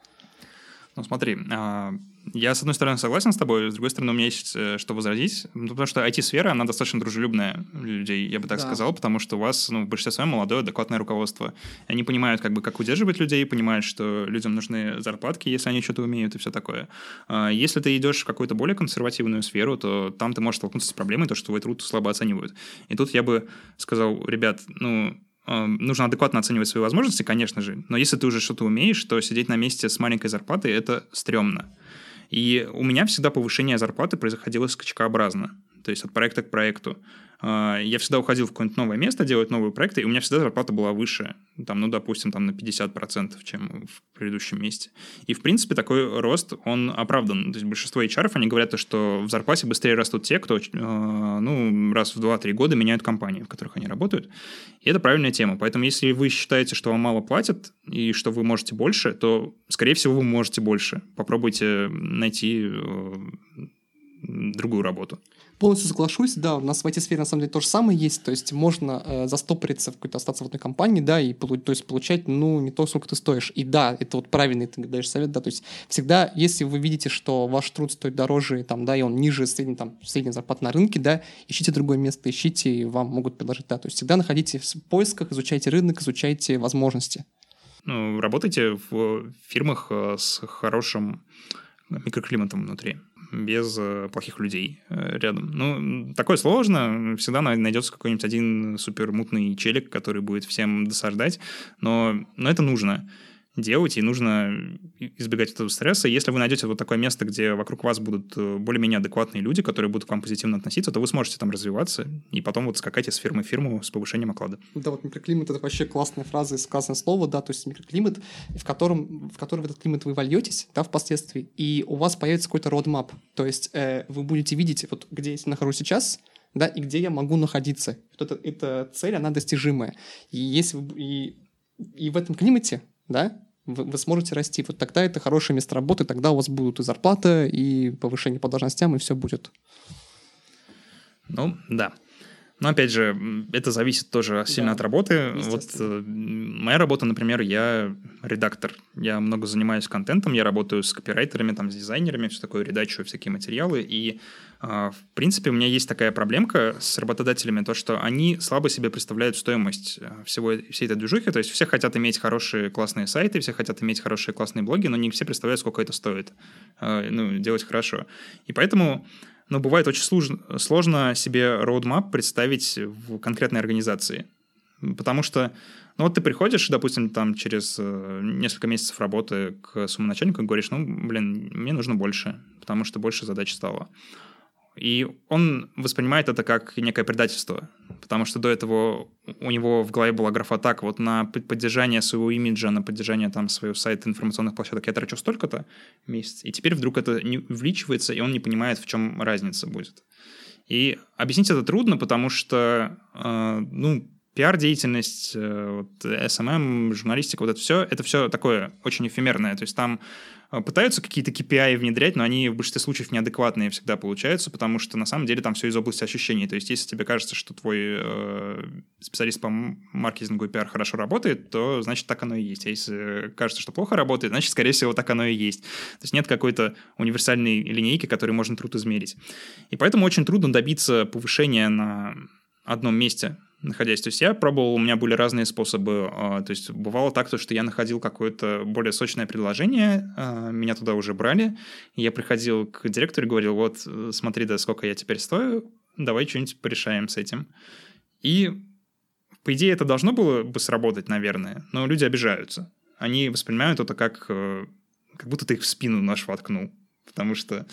Ну, смотри, а, я, с одной стороны, согласен с тобой, с другой стороны, у меня есть э, что возразить, ну, потому что IT-сфера, она достаточно дружелюбная людей, я бы так да. сказал, потому что у вас, ну, в большинстве своем молодое, адекватное руководство. Они понимают, как бы, как удерживать людей, понимают, что людям нужны зарплатки, если они что-то умеют и все такое. А, если ты идешь в какую-то более консервативную сферу, то там ты можешь столкнуться с проблемой, то, что твой труд слабо оценивают. И тут я бы сказал, ребят, ну, нужно адекватно оценивать свои возможности, конечно же, но если ты уже что-то умеешь, то сидеть на месте с маленькой зарплатой – это стрёмно. И у меня всегда повышение зарплаты происходило скачкообразно, то есть от проекта к проекту. А, я всегда уходил в какое-нибудь новое место, делать новые проекты, и у меня всегда зарплата была выше, там, ну, допустим, там на 50%, чем в предыдущем месте. И, в принципе, такой рост, он оправдан. То есть большинство HR, они говорят, что в зарплате быстрее растут те, кто, а, ну, раз в 2-3 года меняют компании, в которых они работают. И это правильная тема. Поэтому, если вы считаете, что вам мало платят, и что вы можете больше, то, скорее всего, вы можете больше. Попробуйте найти э, другую работу. Полностью соглашусь, да, у нас в IT-сфере на самом деле то же самое есть, то есть можно э, застопориться в какой-то, остаться в одной компании, да, и то есть получать, ну, не то, сколько ты стоишь. И да, это вот правильный ты даешь совет, да, то есть всегда, если вы видите, что ваш труд стоит дороже, там, да, и он ниже средней, там, средней зарплаты на рынке, да, ищите другое место, ищите, и вам могут предложить, да, то есть всегда находите в поисках, изучайте рынок, изучайте возможности. Ну, работайте в фирмах э, с хорошим микроклиматом внутри без э, плохих людей э, рядом. Ну, такое сложно. Всегда найдется какой-нибудь один супер мутный челик, который будет всем досаждать, но, но это нужно делать, и нужно избегать этого стресса. Если вы найдете вот такое место, где вокруг вас будут э, более-менее адекватные люди, которые будут к вам позитивно относиться, то вы сможете там развиваться и потом вот скакать из фирмы в фирму с повышением оклада. Да, вот микроклимат — это вообще классная фраза и сказанное слово, да, то есть микроклимат, в котором, в который в этот климат вы вольетесь, да, впоследствии, и у вас появится какой-то roadmap, то есть э, вы будете видеть, вот где я нахожусь сейчас, да, и где я могу находиться. Вот это, эта цель, она достижимая. И если и, и в этом климате, да, вы, вы сможете расти. Вот тогда это хорошее место работы, тогда у вас будут и зарплата, и повышение по должностям, и все будет. Ну, да. Но опять же, это зависит тоже сильно да, от работы. Вот э, моя работа, например, я редактор. Я много занимаюсь контентом, я работаю с копирайтерами, там, с дизайнерами, все такое, редачу всякие материалы. И, э, в принципе, у меня есть такая проблемка с работодателями, то, что они слабо себе представляют стоимость э, всего, всей этой движухи. То есть все хотят иметь хорошие классные сайты, все хотят иметь хорошие классные блоги, но не все представляют, сколько это стоит. Э, ну, делать хорошо. И поэтому но бывает очень сложно, сложно себе roadmap представить в конкретной организации. Потому что, ну вот ты приходишь, допустим, там через э, несколько месяцев работы к своему начальнику и говоришь, ну, блин, мне нужно больше, потому что больше задач стало. И он воспринимает это как некое предательство, потому что до этого у него в голове была графа так, вот на поддержание своего имиджа, на поддержание там своего сайта, информационных площадок я трачу столько-то месяц, и теперь вдруг это не увеличивается, и он не понимает, в чем разница будет. И объяснить это трудно, потому что, э, ну, пиар-деятельность, э, вот, SMM, журналистика, вот это все, это все такое очень эфемерное. То есть там э, пытаются какие-то KPI внедрять, но они в большинстве случаев неадекватные всегда получаются, потому что на самом деле там все из области ощущений. То есть если тебе кажется, что твой э, специалист по маркетингу и пиар хорошо работает, то значит так оно и есть. А если кажется, что плохо работает, значит, скорее всего, так оно и есть. То есть нет какой-то универсальной линейки, которую можно труд измерить. И поэтому очень трудно добиться повышения на одном месте находясь. То есть я пробовал, у меня были разные способы. А, то есть бывало так, что я находил какое-то более сочное предложение, а, меня туда уже брали, я приходил к директору и говорил, вот, смотри, да сколько я теперь стою, давай что-нибудь порешаем с этим. И По идее, это должно было бы сработать, наверное, но люди обижаются. Они воспринимают это как, э, как будто ты их в спину наш воткнул потому что,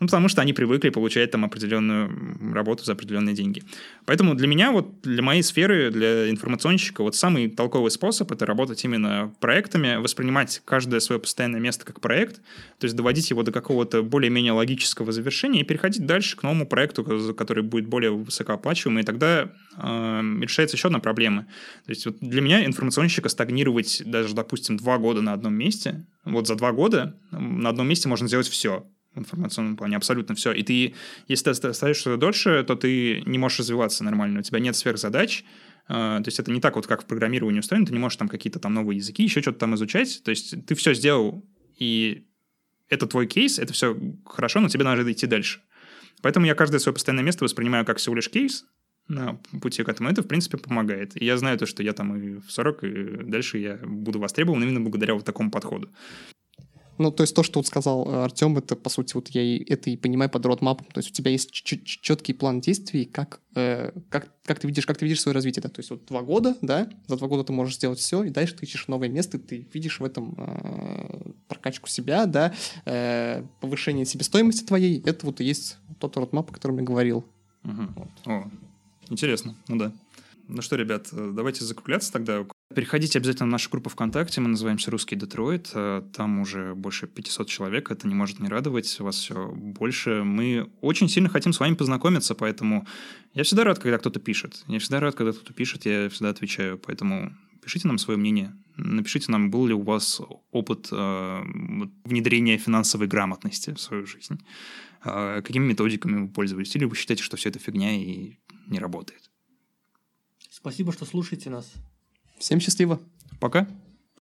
ну, потому что они привыкли получать там определенную работу за определенные деньги. Поэтому для меня, вот для моей сферы, для информационщика, вот самый толковый способ — это работать именно проектами, воспринимать каждое свое постоянное место как проект, то есть доводить его до какого-то более-менее логического завершения и переходить дальше к новому проекту, который будет более высокооплачиваемый, и тогда э, решается еще одна проблема. То есть вот для меня информационщика стагнировать даже, допустим, два года на одном месте, вот за два года на одном месте можно сделать все информационном плане, абсолютно все. И ты, если ты что-то дольше, то ты не можешь развиваться нормально, у тебя нет сверхзадач, Uh, то есть это не так вот, как в программировании устроено, ты не можешь там какие-то там новые языки, еще что-то там изучать, то есть ты все сделал, и это твой кейс, это все хорошо, но тебе надо идти дальше. Поэтому я каждое свое постоянное место воспринимаю как всего лишь кейс на пути к этому. Это, в принципе, помогает. И я знаю то, что я там и в 40, и дальше я буду востребован именно благодаря вот такому подходу. Ну, то есть то, что вот сказал э, Артем, это, по сути, вот я и, это и понимаю под родмапом. То есть у тебя есть четкий план действий, как, э, как, как, ты видишь, как ты видишь свое развитие. Да? То есть вот два года, да, за два года ты можешь сделать все, и дальше ты ищешь новое место, ты видишь в этом э, прокачку себя, да, э, повышение себестоимости твоей. Это вот и есть тот родмап, о котором я говорил. Угу. Вот. О, интересно, ну да. Ну что, ребят, э, давайте закругляться тогда. Переходите обязательно в нашу группу ВКонтакте, мы называемся «Русский Детройт», э, там уже больше 500 человек, это не может не радовать, вас все больше. Мы очень сильно хотим с вами познакомиться, поэтому я всегда рад, когда кто-то пишет. Я всегда рад, когда кто-то пишет, я всегда отвечаю, поэтому пишите нам свое мнение. Напишите нам, был ли у вас опыт э, внедрения финансовой грамотности в свою жизнь. Э, какими методиками вы пользовались? Или вы считаете, что все это фигня и не работает? Спасибо, что слушаете нас. Всем счастливо. Пока.